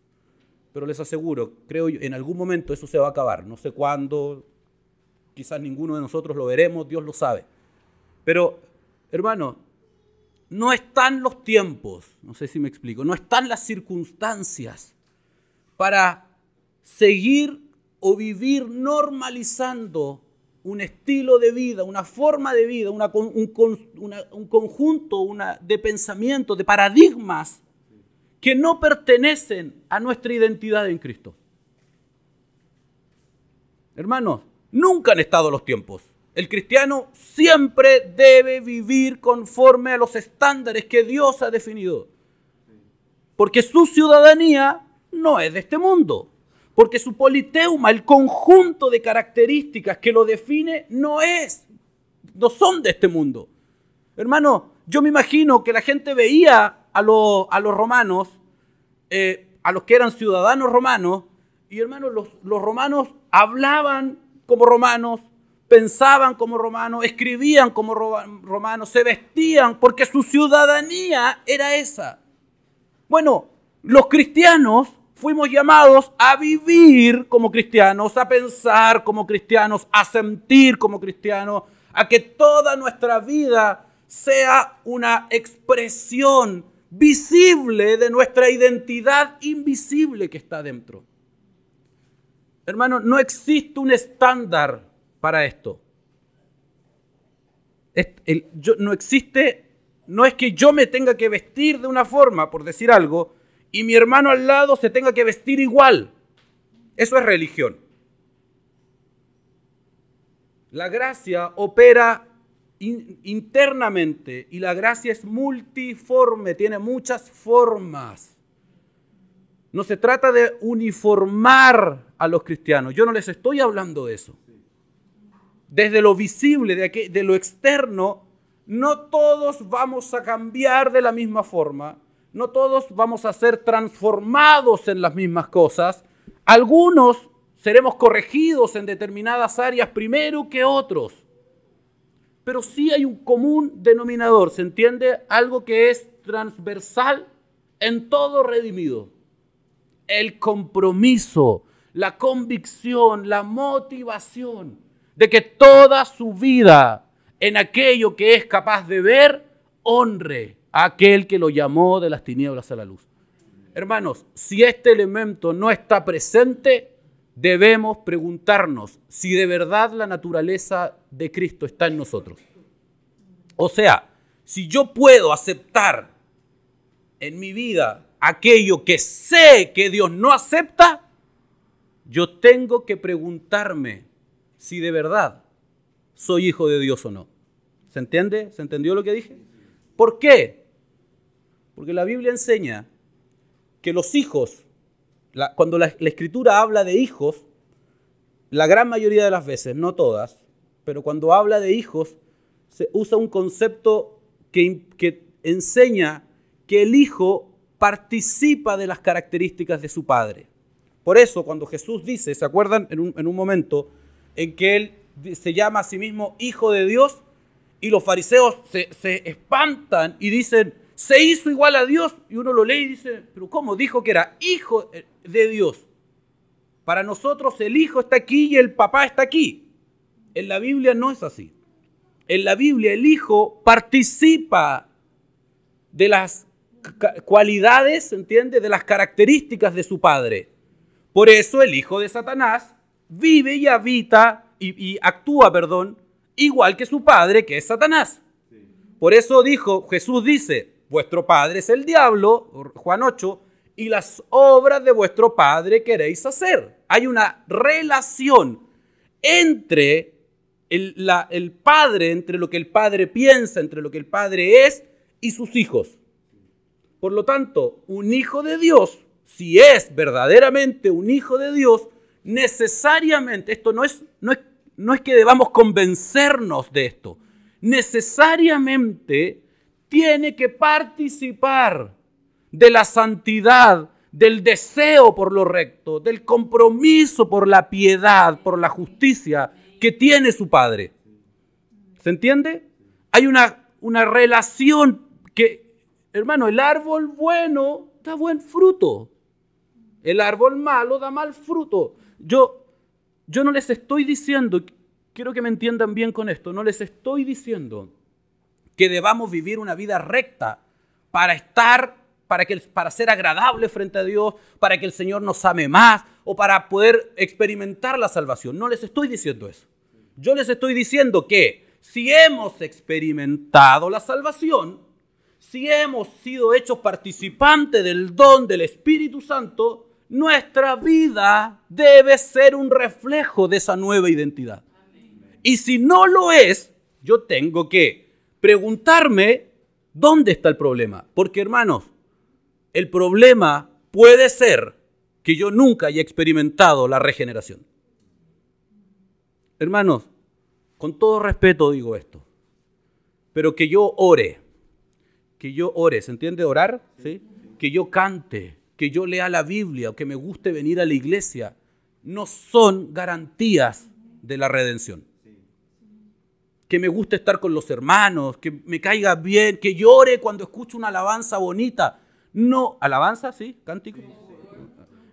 Pero les aseguro, creo yo, en algún momento eso se va a acabar. No sé cuándo, quizás ninguno de nosotros lo veremos, Dios lo sabe. Pero, hermano, no están los tiempos, no sé si me explico, no están las circunstancias para seguir o vivir normalizando un estilo de vida, una forma de vida, un, conjunto una, de pensamientos, de paradigmas que no pertenecen a nuestra identidad en Cristo. Hermanos, nunca han estado los tiempos. El cristiano siempre debe vivir conforme a los estándares que Dios ha definido. Porque su ciudadanía no es de este mundo. Porque su politeuma, el conjunto de características que lo define, no es, no son de este mundo. Hermano, yo me imagino que la gente veía a, a los romanos, eh, a los que eran ciudadanos romanos, y hermanos, los, los romanos hablaban como romanos, pensaban como romanos, escribían como romanos, se vestían, porque su ciudadanía era esa. Bueno, los cristianos fuimos llamados a vivir como cristianos, a pensar como cristianos, a sentir como cristianos, a que toda nuestra vida sea una expresión visible de nuestra identidad invisible que está dentro. Hermano, no existe un estándar para esto. no existe, no es que yo me tenga que vestir de una forma, por decir algo, y mi hermano al lado se tenga que vestir igual. Eso es religión. La gracia opera internamente y la gracia es multiforme, tiene muchas formas. No se trata de uniformar a los cristianos. Yo no les estoy hablando de eso. Desde lo visible, de, lo externo, no todos vamos a cambiar de la misma forma. No todos vamos a ser transformados en las mismas cosas. Algunos seremos corregidos en determinadas áreas primero que otros. Pero sí hay un común denominador, ¿se entiende? Algo que es transversal en todo redimido. El compromiso, la convicción, la motivación de que toda su vida en aquello que es capaz de ver, honre a aquel que lo llamó de las tinieblas a la luz. Hermanos, si este elemento no está presente, debemos preguntarnos si de verdad la naturaleza de Cristo está en nosotros. O sea, si yo puedo aceptar en mi vida aquello que sé que Dios no acepta, yo tengo que preguntarme si de verdad soy hijo de Dios o no. ¿Se entiende? ¿Se entendió lo que dije? ¿Por qué? Porque la Biblia enseña que los hijos cuando la, escritura habla de hijos, la gran mayoría de las veces, no todas, pero cuando habla de hijos, se usa un concepto que, enseña que el hijo participa de las características de su padre. Por eso, cuando Jesús dice, ¿se acuerdan en un, momento en que él se llama a sí mismo hijo de Dios? Y los fariseos se, espantan y dicen, se hizo igual a Dios. Y uno lo lee y dice, pero ¿cómo? Dijo que era hijo de Dios. Para nosotros el hijo está aquí y el papá está aquí. En la Biblia no es así. En la Biblia el hijo participa de las cualidades, ¿entiende? De las características de su padre. Por eso el hijo de Satanás vive y habita y, y actúa, perdón, igual que su padre, que es Satanás. Por eso dijo, Jesús dice, vuestro padre es el diablo, Juan 8, y las obras de vuestro padre queréis hacer. Hay una relación entre el, el padre, entre lo que el padre piensa, entre lo que el padre es y sus hijos. Por lo tanto, un hijo de Dios, si es verdaderamente un hijo de Dios, necesariamente, esto no es, no es, no es que debamos convencernos de esto, necesariamente tiene que participar de la santidad, del deseo por lo recto, del compromiso por la piedad, por la justicia que tiene su Padre. ¿Se entiende? Hay una, una relación que, hermano, el árbol bueno da buen fruto. El árbol malo da mal fruto. Yo, yo no les estoy diciendo, quiero que me entiendan bien con esto, no les estoy diciendo que debamos vivir una vida recta para estar, para, que, para ser agradable frente a Dios, para que el Señor nos ame más o para poder experimentar la salvación. No les estoy diciendo eso. Yo les estoy diciendo que si hemos experimentado la salvación, si hemos sido hechos participantes del don del Espíritu Santo, nuestra vida debe ser un reflejo de esa nueva identidad. Y si no lo es, yo tengo que preguntarme dónde está el problema. Porque hermanos, el problema puede ser que yo nunca haya experimentado la regeneración. Hermanos, con todo respeto digo esto, pero que yo ore, que yo ore, ¿se entiende orar? ¿Sí? Que yo cante, que yo lea la Biblia o que me guste venir a la iglesia, no son garantías de la redención que me guste estar con los hermanos, que me caiga bien, que llore cuando escucho una alabanza bonita. No, alabanza, sí, cántico.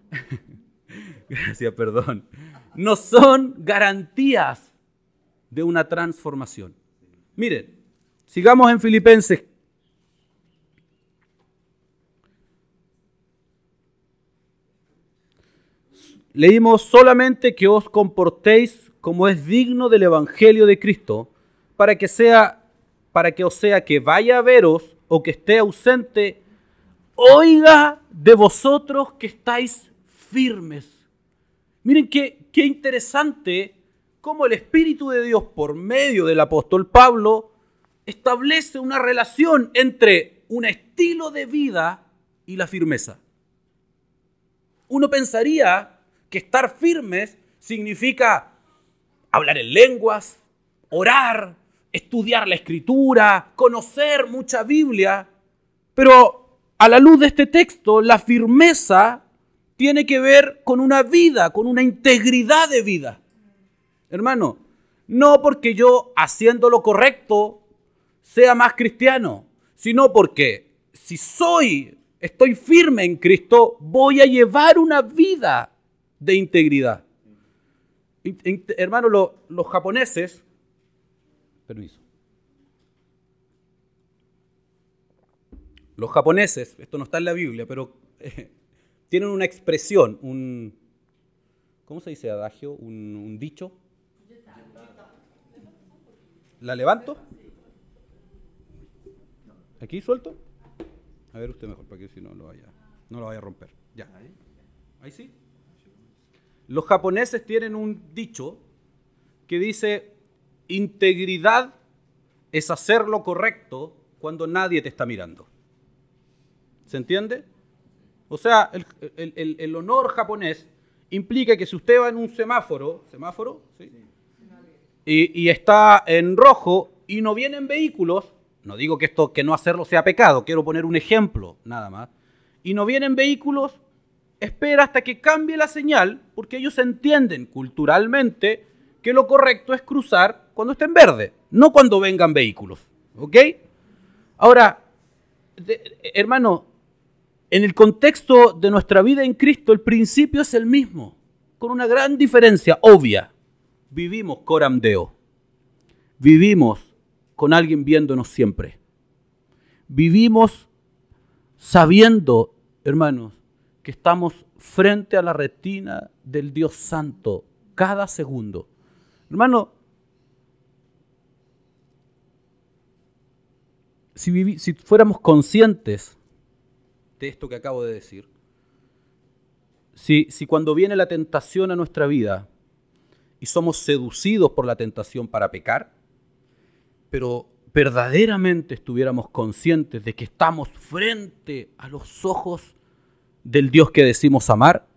Gracias, perdón. No son garantías de una transformación. Miren, sigamos en Filipenses. Leímos solamente que os comportéis como es digno del Evangelio de Cristo, para que sea, para que o sea que vaya a veros o que esté ausente, oiga de vosotros que estáis firmes. Miren qué, qué interesante cómo el Espíritu de Dios, por medio del apóstol Pablo, establece una relación entre un estilo de vida y la firmeza. Uno pensaría que estar firmes significa hablar en lenguas, orar, estudiar la escritura, conocer mucha Biblia, pero a la luz de este texto, la firmeza tiene que ver con una vida, con una integridad de vida. Hermano, no porque yo haciendo lo correcto sea más cristiano, sino porque si soy, estoy firme en Cristo, voy a llevar una vida de integridad. Hermano, los japoneses, permiso, los japoneses, esto no está en la Biblia, pero tienen una expresión, un, ¿cómo se dice adagio? Un, dicho. ¿La levanto? ¿Aquí suelto? A ver usted mejor, para que si no lo vaya, no lo vaya a romper. Ya. Ahí sí. Los japoneses tienen un dicho que dice, integridad es hacer lo correcto cuando nadie te está mirando. ¿Se entiende? O sea, el, honor japonés implica que si usted va en un semáforo, semáforo, ¿Sí? y, y, está en rojo y no vienen vehículos, no digo que esto que no hacerlo sea pecado, quiero poner un ejemplo nada más, y no vienen vehículos, espera hasta que cambie la señal, porque ellos entienden culturalmente que lo correcto es cruzar cuando esté en verde, no cuando vengan vehículos. ¿Ok? Ahora, hermano, en el contexto de nuestra vida en Cristo, el principio es el mismo, con una gran diferencia obvia. Vivimos coram deo. Vivimos con alguien viéndonos siempre. Vivimos sabiendo, hermanos, que estamos frente a la retina del Dios Santo cada segundo. Hermano, si, si fuéramos conscientes de esto que acabo de decir. Si, si cuando viene la tentación a nuestra vida y somos seducidos por la tentación para pecar, pero verdaderamente estuviéramos conscientes de que estamos frente a los ojos del Dios que decimos amar,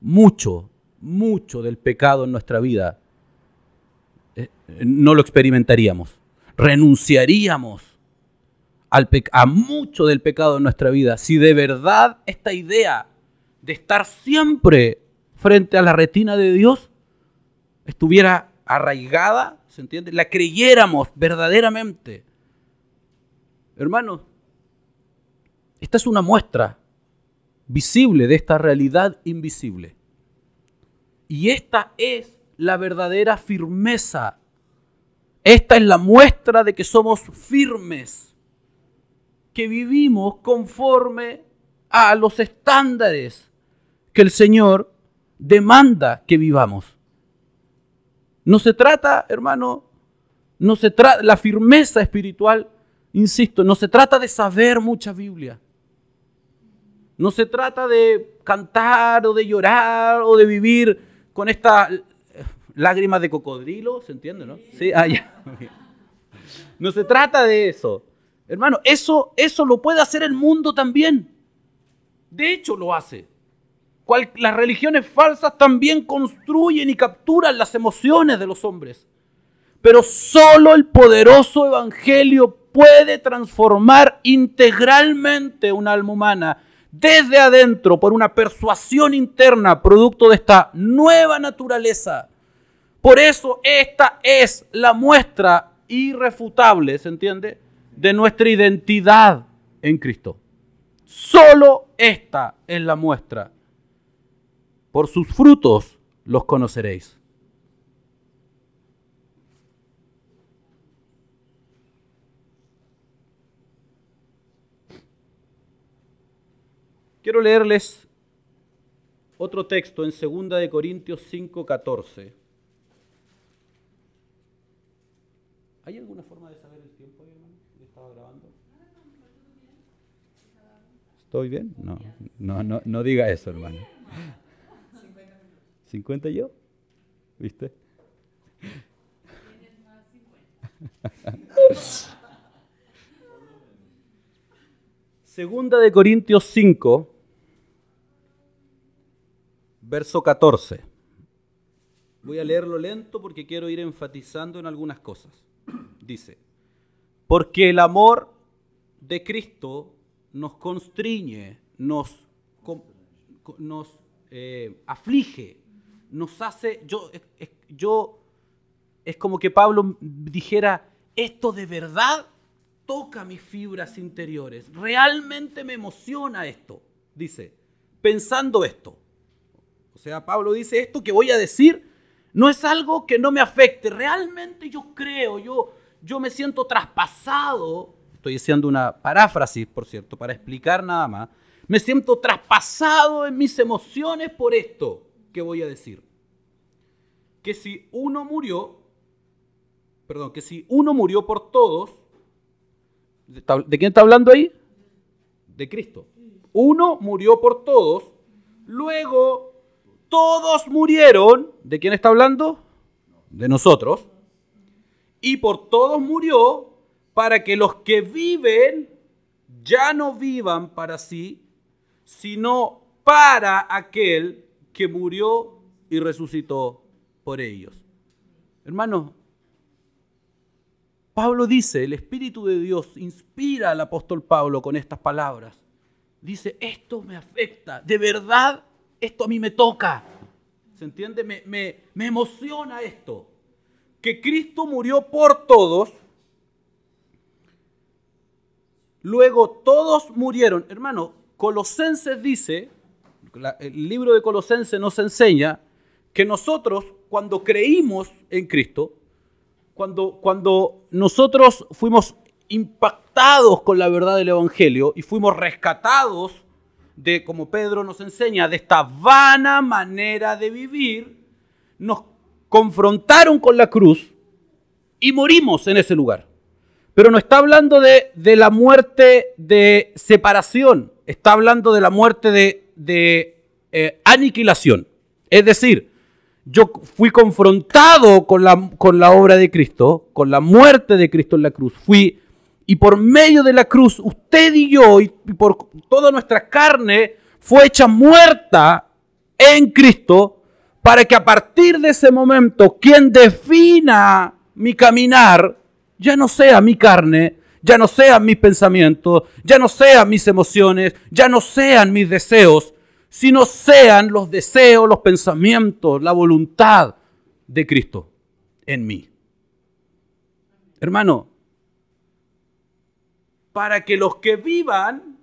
mucho, mucho del pecado en nuestra vida eh, no lo experimentaríamos. Renunciaríamos a mucho del pecado en nuestra vida, si de verdad esta idea de estar siempre frente a la retina de Dios estuviera arraigada, ¿se entiende? La creyéramos verdaderamente. Hermanos, esta es una muestra visible de esta realidad invisible. Y esta es la verdadera firmeza. Esta es la muestra de que somos firmes que vivimos conforme a los estándares que el Señor demanda que vivamos. No se trata, hermano, no se trata la firmeza espiritual, insisto, no se trata de saber mucha Biblia. No se trata de cantar o de llorar o de vivir con estas lágrimas de cocodrilo, ¿se entiende, no? Sí, ah. No se trata de eso. Hermano, eso, eso lo puede hacer el mundo también. De hecho, lo hace. las religiones falsas también construyen y capturan las emociones de los hombres. Pero solo el poderoso evangelio puede transformar integralmente una alma humana desde adentro por una persuasión interna producto de esta nueva naturaleza. Por eso esta es la muestra irrefutable, ¿se entiende? de nuestra identidad en Cristo. Solo esta es la muestra. Por sus frutos los conoceréis. Quiero leerles otro texto en 2 de Corintios 5:14. ¿Hay alguna forma de saber el tiempo? ¿Estoy bien? No, no, no, no diga eso, hermano. ¿50 yo? ¿Viste? Segunda de Corintios 5, verso 14. Voy a leerlo lento porque quiero ir enfatizando en algunas cosas. Dice, porque el amor de Cristo nos constriñe, nos, eh, aflige, nos hace, yo, yo, es como que Pablo dijera, esto de verdad toca mis fibras interiores, realmente me emociona esto, dice, pensando esto. O sea, Pablo dice, esto que voy a decir no es algo que no me afecte, realmente yo creo, yo, yo me siento traspasado estoy haciendo una paráfrasis, por cierto, para explicar nada más, me siento traspasado en mis emociones por esto que voy a decir. Que si uno murió, perdón, que si uno murió por todos, ¿de quién está hablando ahí? De Cristo. Uno murió por todos, luego todos murieron, ¿de quién está hablando? De nosotros. Y por todos murió para que los que viven ya no vivan para sí, sino para aquel que murió y resucitó por ellos. Hermanos, Pablo dice, el Espíritu de Dios inspira al apóstol Pablo con estas palabras. Dice, esto me afecta, de verdad, esto a mí me toca. ¿Se entiende? Me, me emociona esto. Que Cristo murió por todos Luego todos murieron. Hermano, Colosenses dice, el libro de Colosenses nos enseña que nosotros cuando creímos en Cristo, cuando, cuando nosotros fuimos impactados con la verdad del Evangelio y fuimos rescatados de, como Pedro nos enseña, de esta vana manera de vivir, nos confrontaron con la cruz y morimos en ese lugar. Pero no está hablando de, la muerte de separación, está hablando de la muerte de, eh, aniquilación. Es decir, yo fui confrontado con la, con la obra de Cristo, con la muerte de Cristo en la cruz. Fui, y por medio de la cruz, usted y yo, y por toda nuestra carne, fue hecha muerta en Cristo, para que a partir de ese momento, quien defina mi caminar ya no sea mi carne, ya no sean mis pensamientos, ya no sean mis emociones, ya no sean mis deseos, sino sean los deseos, los pensamientos, la voluntad de Cristo en mí. Hermano, para que los que vivan,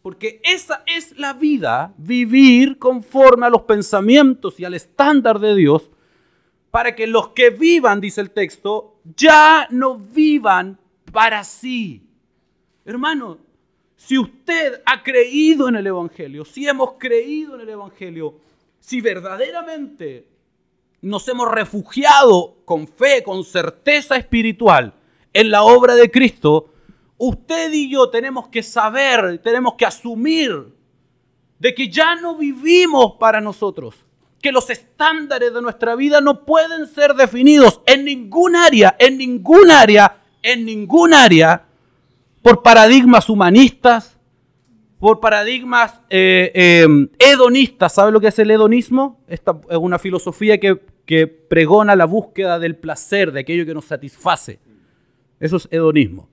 porque esa es la vida, vivir conforme a los pensamientos y al estándar de Dios, para que los que vivan, dice el texto, ya no vivan para sí. Hermano, si usted ha creído en el Evangelio, si hemos creído en el Evangelio, si verdaderamente nos hemos refugiado con fe, con certeza espiritual en la obra de Cristo, usted y yo tenemos que saber, tenemos que asumir de que ya no vivimos para nosotros, que los estándares de nuestra vida no pueden ser definidos en ningún área, en ningún área, en ningún área, por paradigmas humanistas, por paradigmas eh, eh, hedonistas. ¿Sabe lo que es el hedonismo? Esta es una filosofía que, pregona la búsqueda del placer, de aquello que nos satisface. Eso es hedonismo.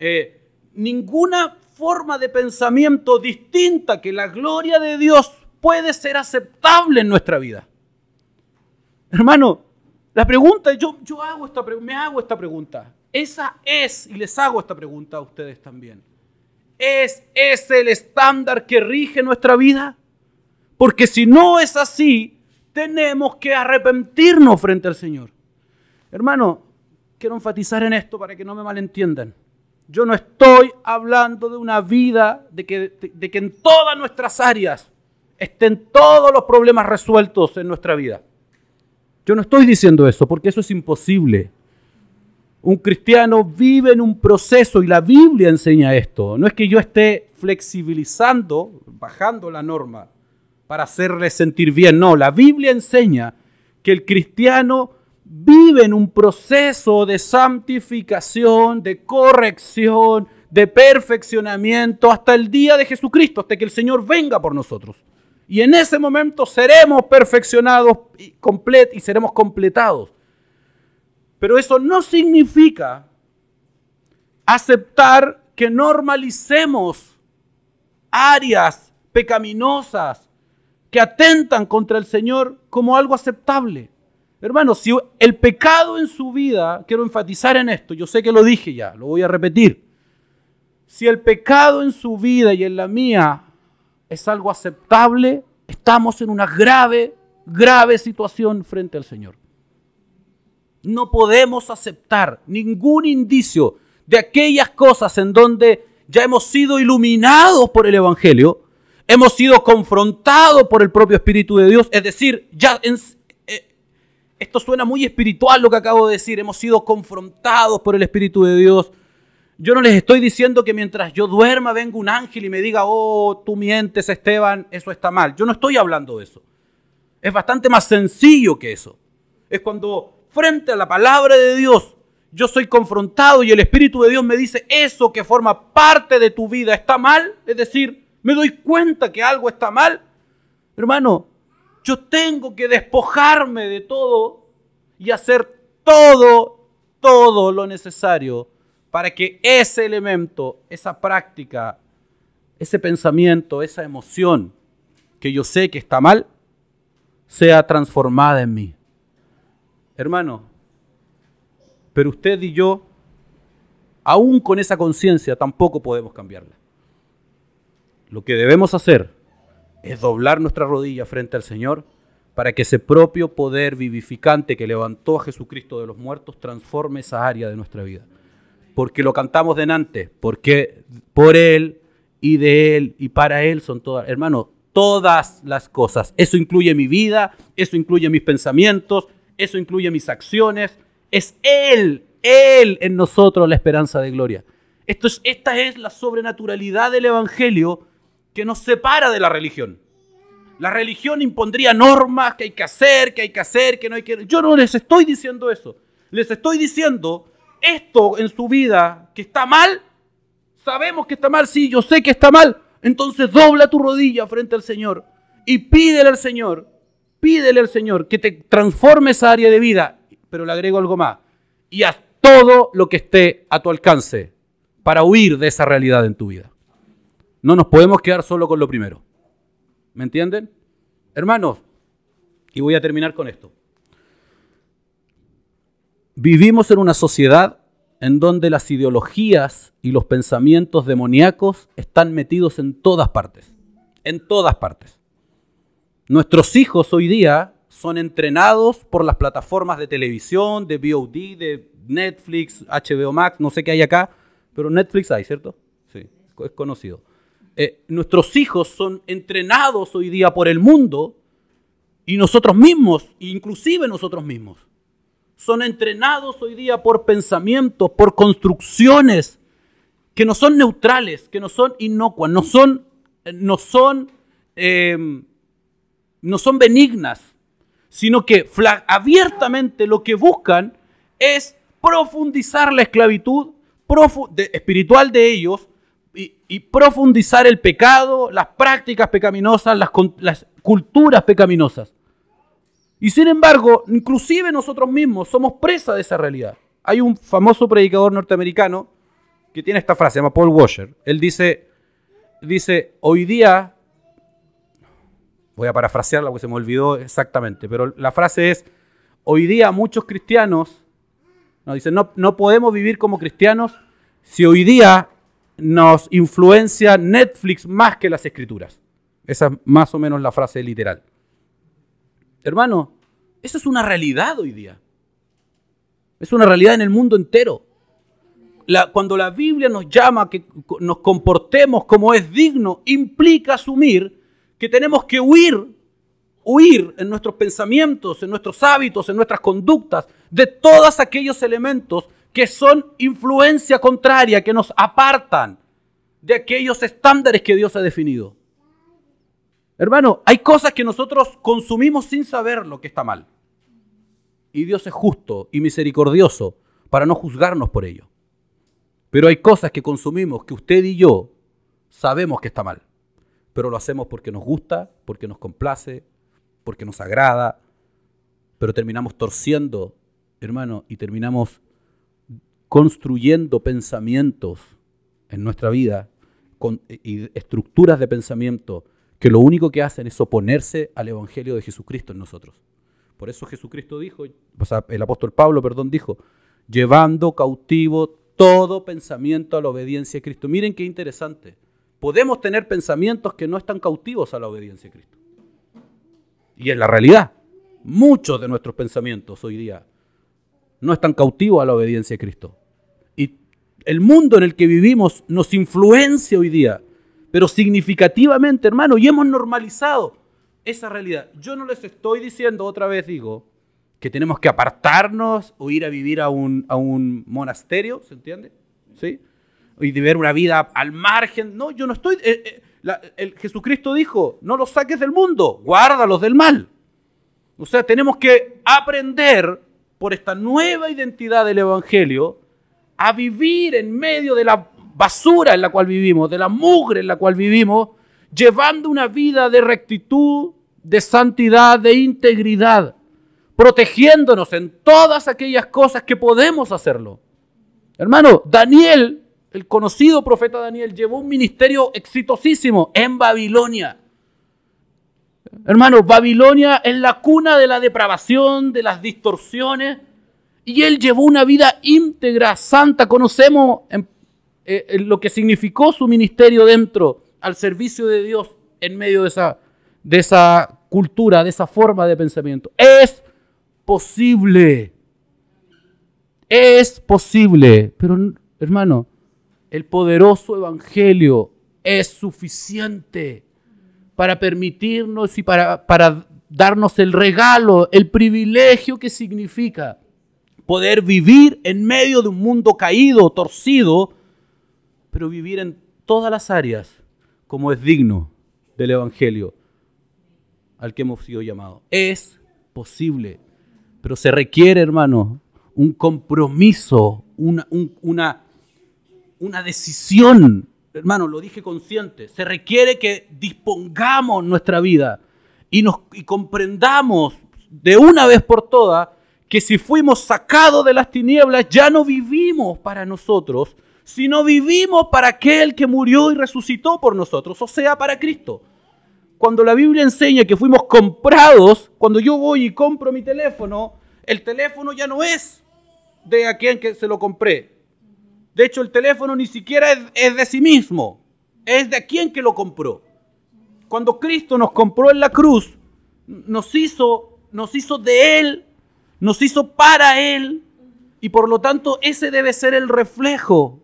Eh, ninguna forma de pensamiento distinta que la gloria de Dios puede ser aceptable en nuestra vida. Hermano, la pregunta, yo, yo hago esta, me hago esta pregunta. Esa es, y les hago esta pregunta a ustedes también. ¿Es ese el estándar que rige nuestra vida? Porque si no es así, tenemos que arrepentirnos frente al Señor. Hermano, quiero enfatizar en esto para que no me malentiendan. Yo no estoy hablando de una vida de que, de que en todas nuestras áreas estén todos los problemas resueltos en nuestra vida. Yo no estoy diciendo eso porque eso es imposible. Un cristiano vive en un proceso y la Biblia enseña esto. No es que yo esté flexibilizando, bajando la norma para hacerle sentir bien. No, la Biblia enseña que el cristiano vive en un proceso de santificación, de corrección, de perfeccionamiento hasta el día de Jesucristo, hasta que el Señor venga por nosotros. Y en ese momento seremos perfeccionados y, complet y seremos completados. Pero eso no significa aceptar que normalicemos áreas pecaminosas que atentan contra el Señor como algo aceptable. Hermanos, si el pecado en su vida, quiero enfatizar en esto, yo sé que lo dije ya, lo voy a repetir. Si el pecado en su vida y en la mía es algo aceptable, estamos en una grave, grave situación frente al Señor. No podemos aceptar ningún indicio de aquellas cosas en donde ya hemos sido iluminados por el Evangelio, hemos sido confrontados por el propio Espíritu de Dios, es decir, ya en, esto suena muy espiritual lo que acabo de decir. Hemos sido confrontados por el Espíritu de Dios. Yo no les estoy diciendo que mientras yo duerma venga un ángel y me diga, oh, tú mientes, Esteban, eso está mal. Yo no estoy hablando de eso. Es bastante más sencillo que eso. Es cuando frente a la palabra de Dios yo soy confrontado y el Espíritu de Dios me dice, eso que forma parte de tu vida está mal. Es decir, me doy cuenta que algo está mal. Hermano, yo tengo que despojarme de todo y hacer todo, todo lo necesario para que ese elemento, esa práctica, ese pensamiento, esa emoción que yo sé que está mal, sea transformada en mí. Hermano, pero usted y yo, aún con esa conciencia, tampoco podemos cambiarla. Lo que debemos hacer es doblar nuestra rodilla frente al Señor para que ese propio poder vivificante que levantó a Jesucristo de los muertos transforme esa área de nuestra vida. Porque lo cantamos delante, porque por Él y de Él y para Él son todas, hermano, todas las cosas. Eso incluye mi vida, eso incluye mis pensamientos, eso incluye mis acciones. Es Él, Él en nosotros la esperanza de gloria. Esto es, esta es la sobrenaturalidad del Evangelio que nos separa de la religión. La religión impondría normas que hay que hacer, que hay que hacer, que no hay que... Yo no les estoy diciendo eso. Les estoy diciendo esto en su vida que está mal. Sabemos que está mal, sí, yo sé que está mal. Entonces dobla tu rodilla frente al Señor y pídele al Señor, pídele al Señor que te transforme esa área de vida. Pero le agrego algo más. Y haz todo lo que esté a tu alcance para huir de esa realidad en tu vida. No nos podemos quedar solo con lo primero. ¿Me entienden? Hermanos, y voy a terminar con esto. Vivimos en una sociedad en donde las ideologías y los pensamientos demoníacos están metidos en todas partes. En todas partes. Nuestros hijos hoy día son entrenados por las plataformas de televisión, de VOD, de Netflix, HBO Max, no sé qué hay acá, pero Netflix hay, ¿cierto? Sí, es conocido. Eh, nuestros hijos son entrenados hoy día por el mundo y nosotros mismos, inclusive nosotros mismos, son entrenados hoy día por pensamientos, por construcciones que no son neutrales, que no son inocuas, no son, no son, em, no son benignas, sino que abiertamente lo que buscan es profundizar la esclavitud espiritual de ellos y, profundizar el pecado, las prácticas pecaminosas, las, las culturas pecaminosas. Y sin embargo, inclusive nosotros mismos somos presa de esa realidad. Hay un famoso predicador norteamericano que tiene esta frase, se llama Paul Washer. Él dice, dice, hoy día, voy a parafrasearla porque se me olvidó exactamente, pero la frase es, hoy día muchos cristianos, no, dice, no, no podemos vivir como cristianos si hoy día nos influencia Netflix más que las escrituras. Esa es más o menos la frase literal. Hermano, esa es una realidad hoy día. Es una realidad en el mundo entero. cuando la Biblia nos llama a que nos comportemos como es digno, implica asumir que tenemos que huir, huir en nuestros pensamientos, en nuestros hábitos, en nuestras conductas, de todos aquellos elementos que son influencia contraria, que nos apartan de aquellos estándares que Dios ha definido. Hermano, hay cosas que nosotros consumimos sin saber lo que está mal. Y Dios es justo y misericordioso para no juzgarnos por ello. Pero hay cosas que consumimos que usted y yo sabemos que está mal. Pero lo hacemos porque nos gusta, porque nos complace, porque nos agrada. Pero terminamos torciendo, hermano, y terminamos construyendo pensamientos en nuestra vida con, y estructuras de pensamiento que lo único que hacen es oponerse al Evangelio de Jesucristo en nosotros. Por eso Jesucristo dijo, o sea, el apóstol Pablo, perdón, dijo, llevando cautivo todo pensamiento a la obediencia de Cristo. Miren qué interesante. Podemos tener pensamientos que no están cautivos a la obediencia de Cristo. Y es la realidad. Muchos de nuestros pensamientos hoy día no están cautivos a la obediencia de Cristo. Y el mundo en el que vivimos nos influencia hoy día pero significativamente, hermano, y hemos normalizado esa realidad. Yo no les estoy diciendo, otra vez digo, que tenemos que apartarnos o ir a vivir a un, a un monasterio, ¿se entiende? ¿Sí? Y vivir una vida al margen. No, yo no estoy... Eh, eh, el, Jesucristo dijo, no los saques del mundo, guárdalos del mal. O sea, tenemos que aprender por esta nueva identidad del Evangelio a vivir en medio de la basura en la cual vivimos, de la mugre en la cual vivimos, llevando una vida de rectitud, de santidad, de integridad, protegiéndonos en todas aquellas cosas que podemos hacerlo. Hermano, Daniel, el conocido profeta Daniel, llevó un ministerio exitosísimo en Babilonia. Hermano, Babilonia es la cuna de la depravación, de las distorsiones, y él llevó una vida íntegra, santa. Conocemos eh, lo que significó su ministerio dentro, al servicio de Dios, en medio de esa, de esa cultura, de esa forma de pensamiento. Es posible. Es posible. Pero, hermano, el poderoso evangelio es suficiente para permitirnos y para, para darnos el regalo, el privilegio que significa poder vivir en medio de un mundo caído, torcido, pero vivir en todas las áreas como es digno del Evangelio al que hemos sido llamados. Es posible, pero se requiere, hermano, un compromiso, una, una, una decisión. Hermano, lo dije consciente. Se requiere que dispongamos nuestra vida y, nos, y comprendamos de una vez por todas que si fuimos sacados de las tinieblas, ya no vivimos para nosotros, si no vivimos para aquel que murió y resucitó por nosotros, o sea, para Cristo. Cuando la Biblia enseña que fuimos comprados, cuando yo voy y compro mi teléfono, el teléfono ya no es de a quien que se lo compré. De hecho, el teléfono ni siquiera es, de sí mismo, es de quien que lo compró. Cuando Cristo nos compró en la cruz, nos hizo, nos hizo de Él, nos hizo para Él, y por lo tanto ese debe ser el reflejo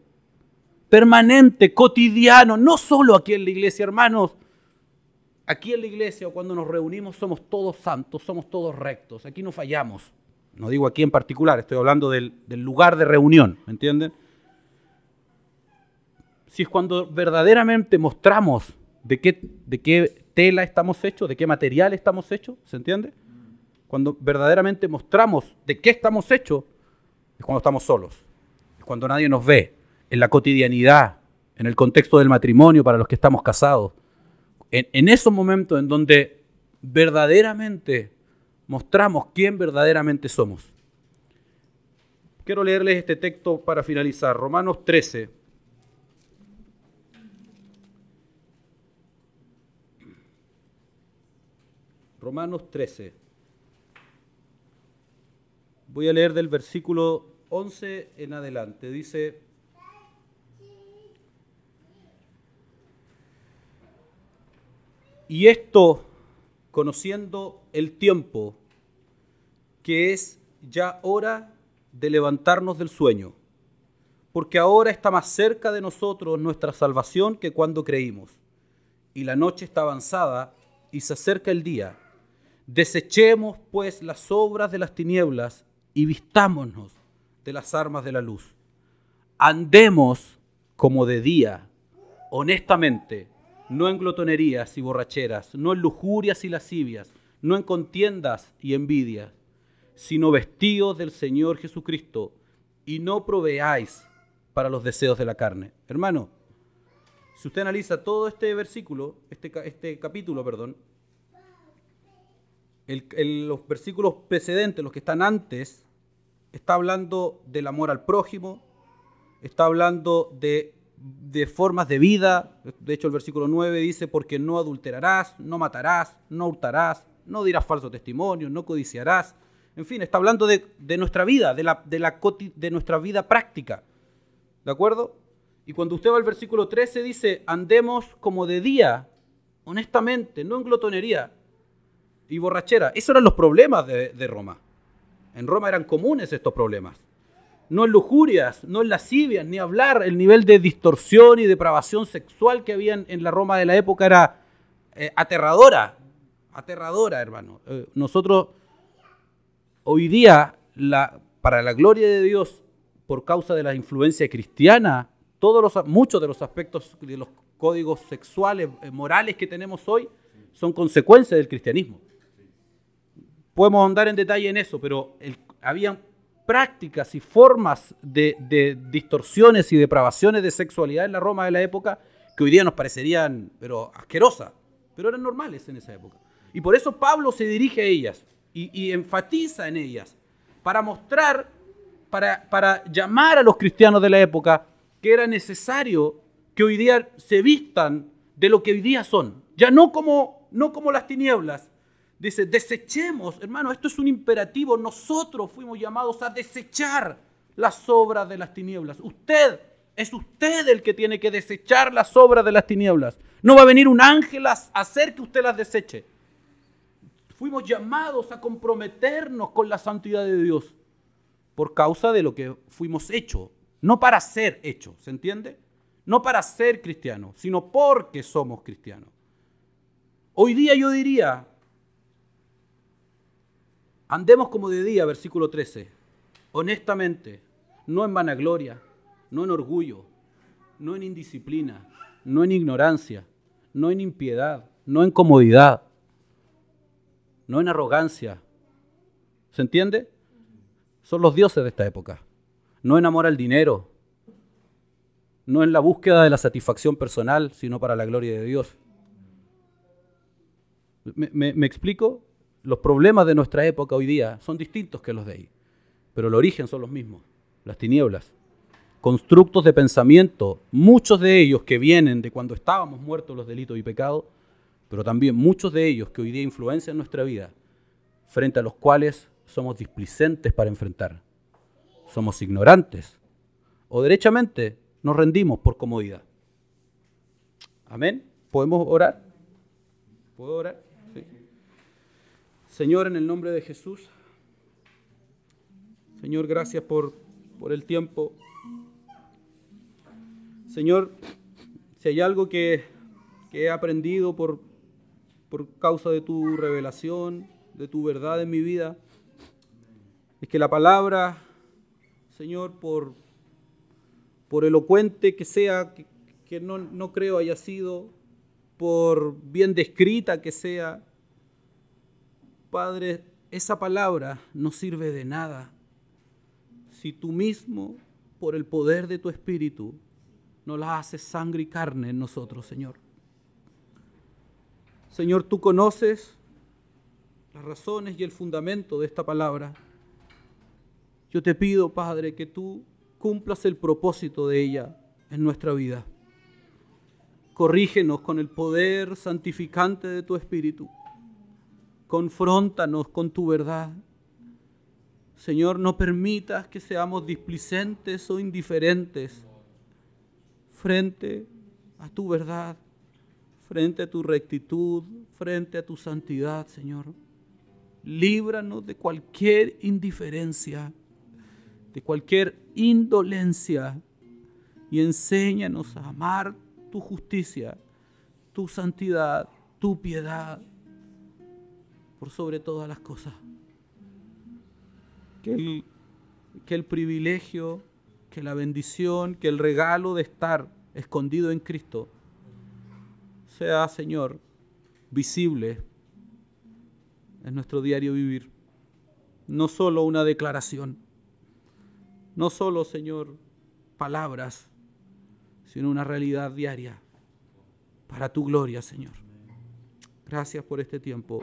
permanente, cotidiano, no solo aquí en la iglesia, hermanos. Aquí en la iglesia cuando nos reunimos somos todos santos, somos todos rectos, aquí no fallamos. No digo aquí en particular, estoy hablando del, lugar de reunión, ¿me entienden? Si es cuando verdaderamente mostramos de qué, de qué tela estamos hechos, de qué material estamos hechos, ¿se entiende? Cuando verdaderamente mostramos de qué estamos hechos, es cuando estamos solos, es cuando nadie nos ve, en la cotidianidad, en el contexto del matrimonio para los que estamos casados, en, esos momentos en donde verdaderamente mostramos quién verdaderamente somos. Quiero leerles este texto para finalizar, Romanos 13. Romanos 13. Voy a leer del versículo 11 en adelante. Dice, Y esto, conociendo el tiempo, que es ya hora de levantarnos del sueño, porque ahora está más cerca de nosotros nuestra salvación que cuando creímos. Y la noche está avanzada y se acerca el día. Desechemos pues las obras de las tinieblas y vistámonos de las armas de la luz. Andemos como de día, honestamente, no en glotonerías y borracheras, no en lujurias y lascivias, no en contiendas y envidias, sino vestidos del Señor Jesucristo y no proveáis para los deseos de la carne. Hermano, si usted analiza todo este versículo, este, este capítulo, perdón, los versículos precedentes, los que están antes, está hablando del amor al prójimo, está hablando de, formas de vida. De hecho, el versículo 9 dice, porque no adulterarás, no matarás, no hurtarás, no dirás falso testimonio, no codiciarás. En fin, está hablando de, de nuestra vida, de, la, de, la, de nuestra vida práctica. ¿De acuerdo? Y cuando usted va al versículo 13 dice, andemos como de día, honestamente, no en glotonería y borrachera. Esos eran los problemas de, Roma. En Roma eran comunes estos problemas. No en lujurias, no en lascivias, ni hablar. El nivel de distorsión y depravación sexual que había en la Roma de la época era eh, aterradora. Aterradora, hermano. Eh, nosotros, hoy día, para la gloria de Dios, por causa de la influencia cristiana, todos los, muchos de los aspectos de los códigos sexuales, eh, morales que tenemos hoy, son consecuencia del cristianismo podemos andar en detalle en eso, pero había prácticas y formas de, distorsiones y depravaciones de sexualidad en la Roma de la época que hoy día nos parecerían pero asquerosas, pero eran normales en esa época. Y por eso Pablo se dirige a ellas y, enfatiza en ellas para mostrar, para, para llamar a los cristianos de la época que era necesario que hoy día se vistan de lo que hoy día son, ya no como, no como las tinieblas, Dice, desechemos, hermano, esto es un imperativo. Nosotros fuimos llamados a desechar las obras de las tinieblas. Usted, es usted el que tiene que desechar las obras de las tinieblas. No va a venir un ángel a hacer que usted las deseche. Fuimos llamados a comprometernos con la santidad de Dios por causa de lo que fuimos hechos, no para ser hechos, ¿se entiende? No para ser cristianos, sino porque somos cristianos. Hoy día yo diría, Andemos como de día, versículo 13, honestamente, no en vanagloria, no en orgullo, no en indisciplina, no en ignorancia, no en impiedad, no en comodidad, no en arrogancia. ¿Se entiende? Son los dioses de esta época. No en amor al dinero, no en la búsqueda de la satisfacción personal, sino para la gloria de Dios. ¿Me, me explico? Los problemas de nuestra época hoy día son distintos que los de ahí, pero el origen son los mismos, las tinieblas. Constructos de pensamiento, muchos de ellos que vienen de cuando estábamos muertos los delitos y pecados, pero también muchos de ellos que hoy día influencian nuestra vida, frente a los cuales somos displicentes para enfrentar. Somos ignorantes o derechamente nos rendimos por comodidad. Amén. ¿Podemos orar? ¿Puedo orar? Señor, en el nombre de Jesús, Señor, gracias por, por el tiempo. Señor, si hay algo que, que he aprendido por, por causa de tu revelación, de tu verdad en mi vida, es que la palabra, Señor, por, por elocuente que sea, que, no, no creo haya sido, por bien descrita que sea, Padre, esa palabra no sirve de nada si tú mismo, por el poder de tu Espíritu, no la haces sangre y carne en nosotros, Señor. Señor, tú conoces las razones y el fundamento de esta palabra. Yo te pido, Padre, que tú cumplas el propósito de ella en nuestra vida. Corrígenos con el poder santificante de tu Espíritu confróntanos con tu verdad. Señor, no permitas que seamos displicentes o indiferentes frente a tu verdad, frente a tu rectitud, frente a tu santidad, Señor. Líbranos de cualquier indiferencia, de cualquier indolencia y enséñanos a amar tu justicia, tu santidad, tu piedad por sobre todas las cosas. Que el, privilegio, que la bendición, que el regalo de estar escondido en Cristo sea, Señor, visible en nuestro diario vivir. No solo una declaración, no solo, Señor, palabras, sino una realidad diaria para tu gloria, Señor. Gracias por este tiempo.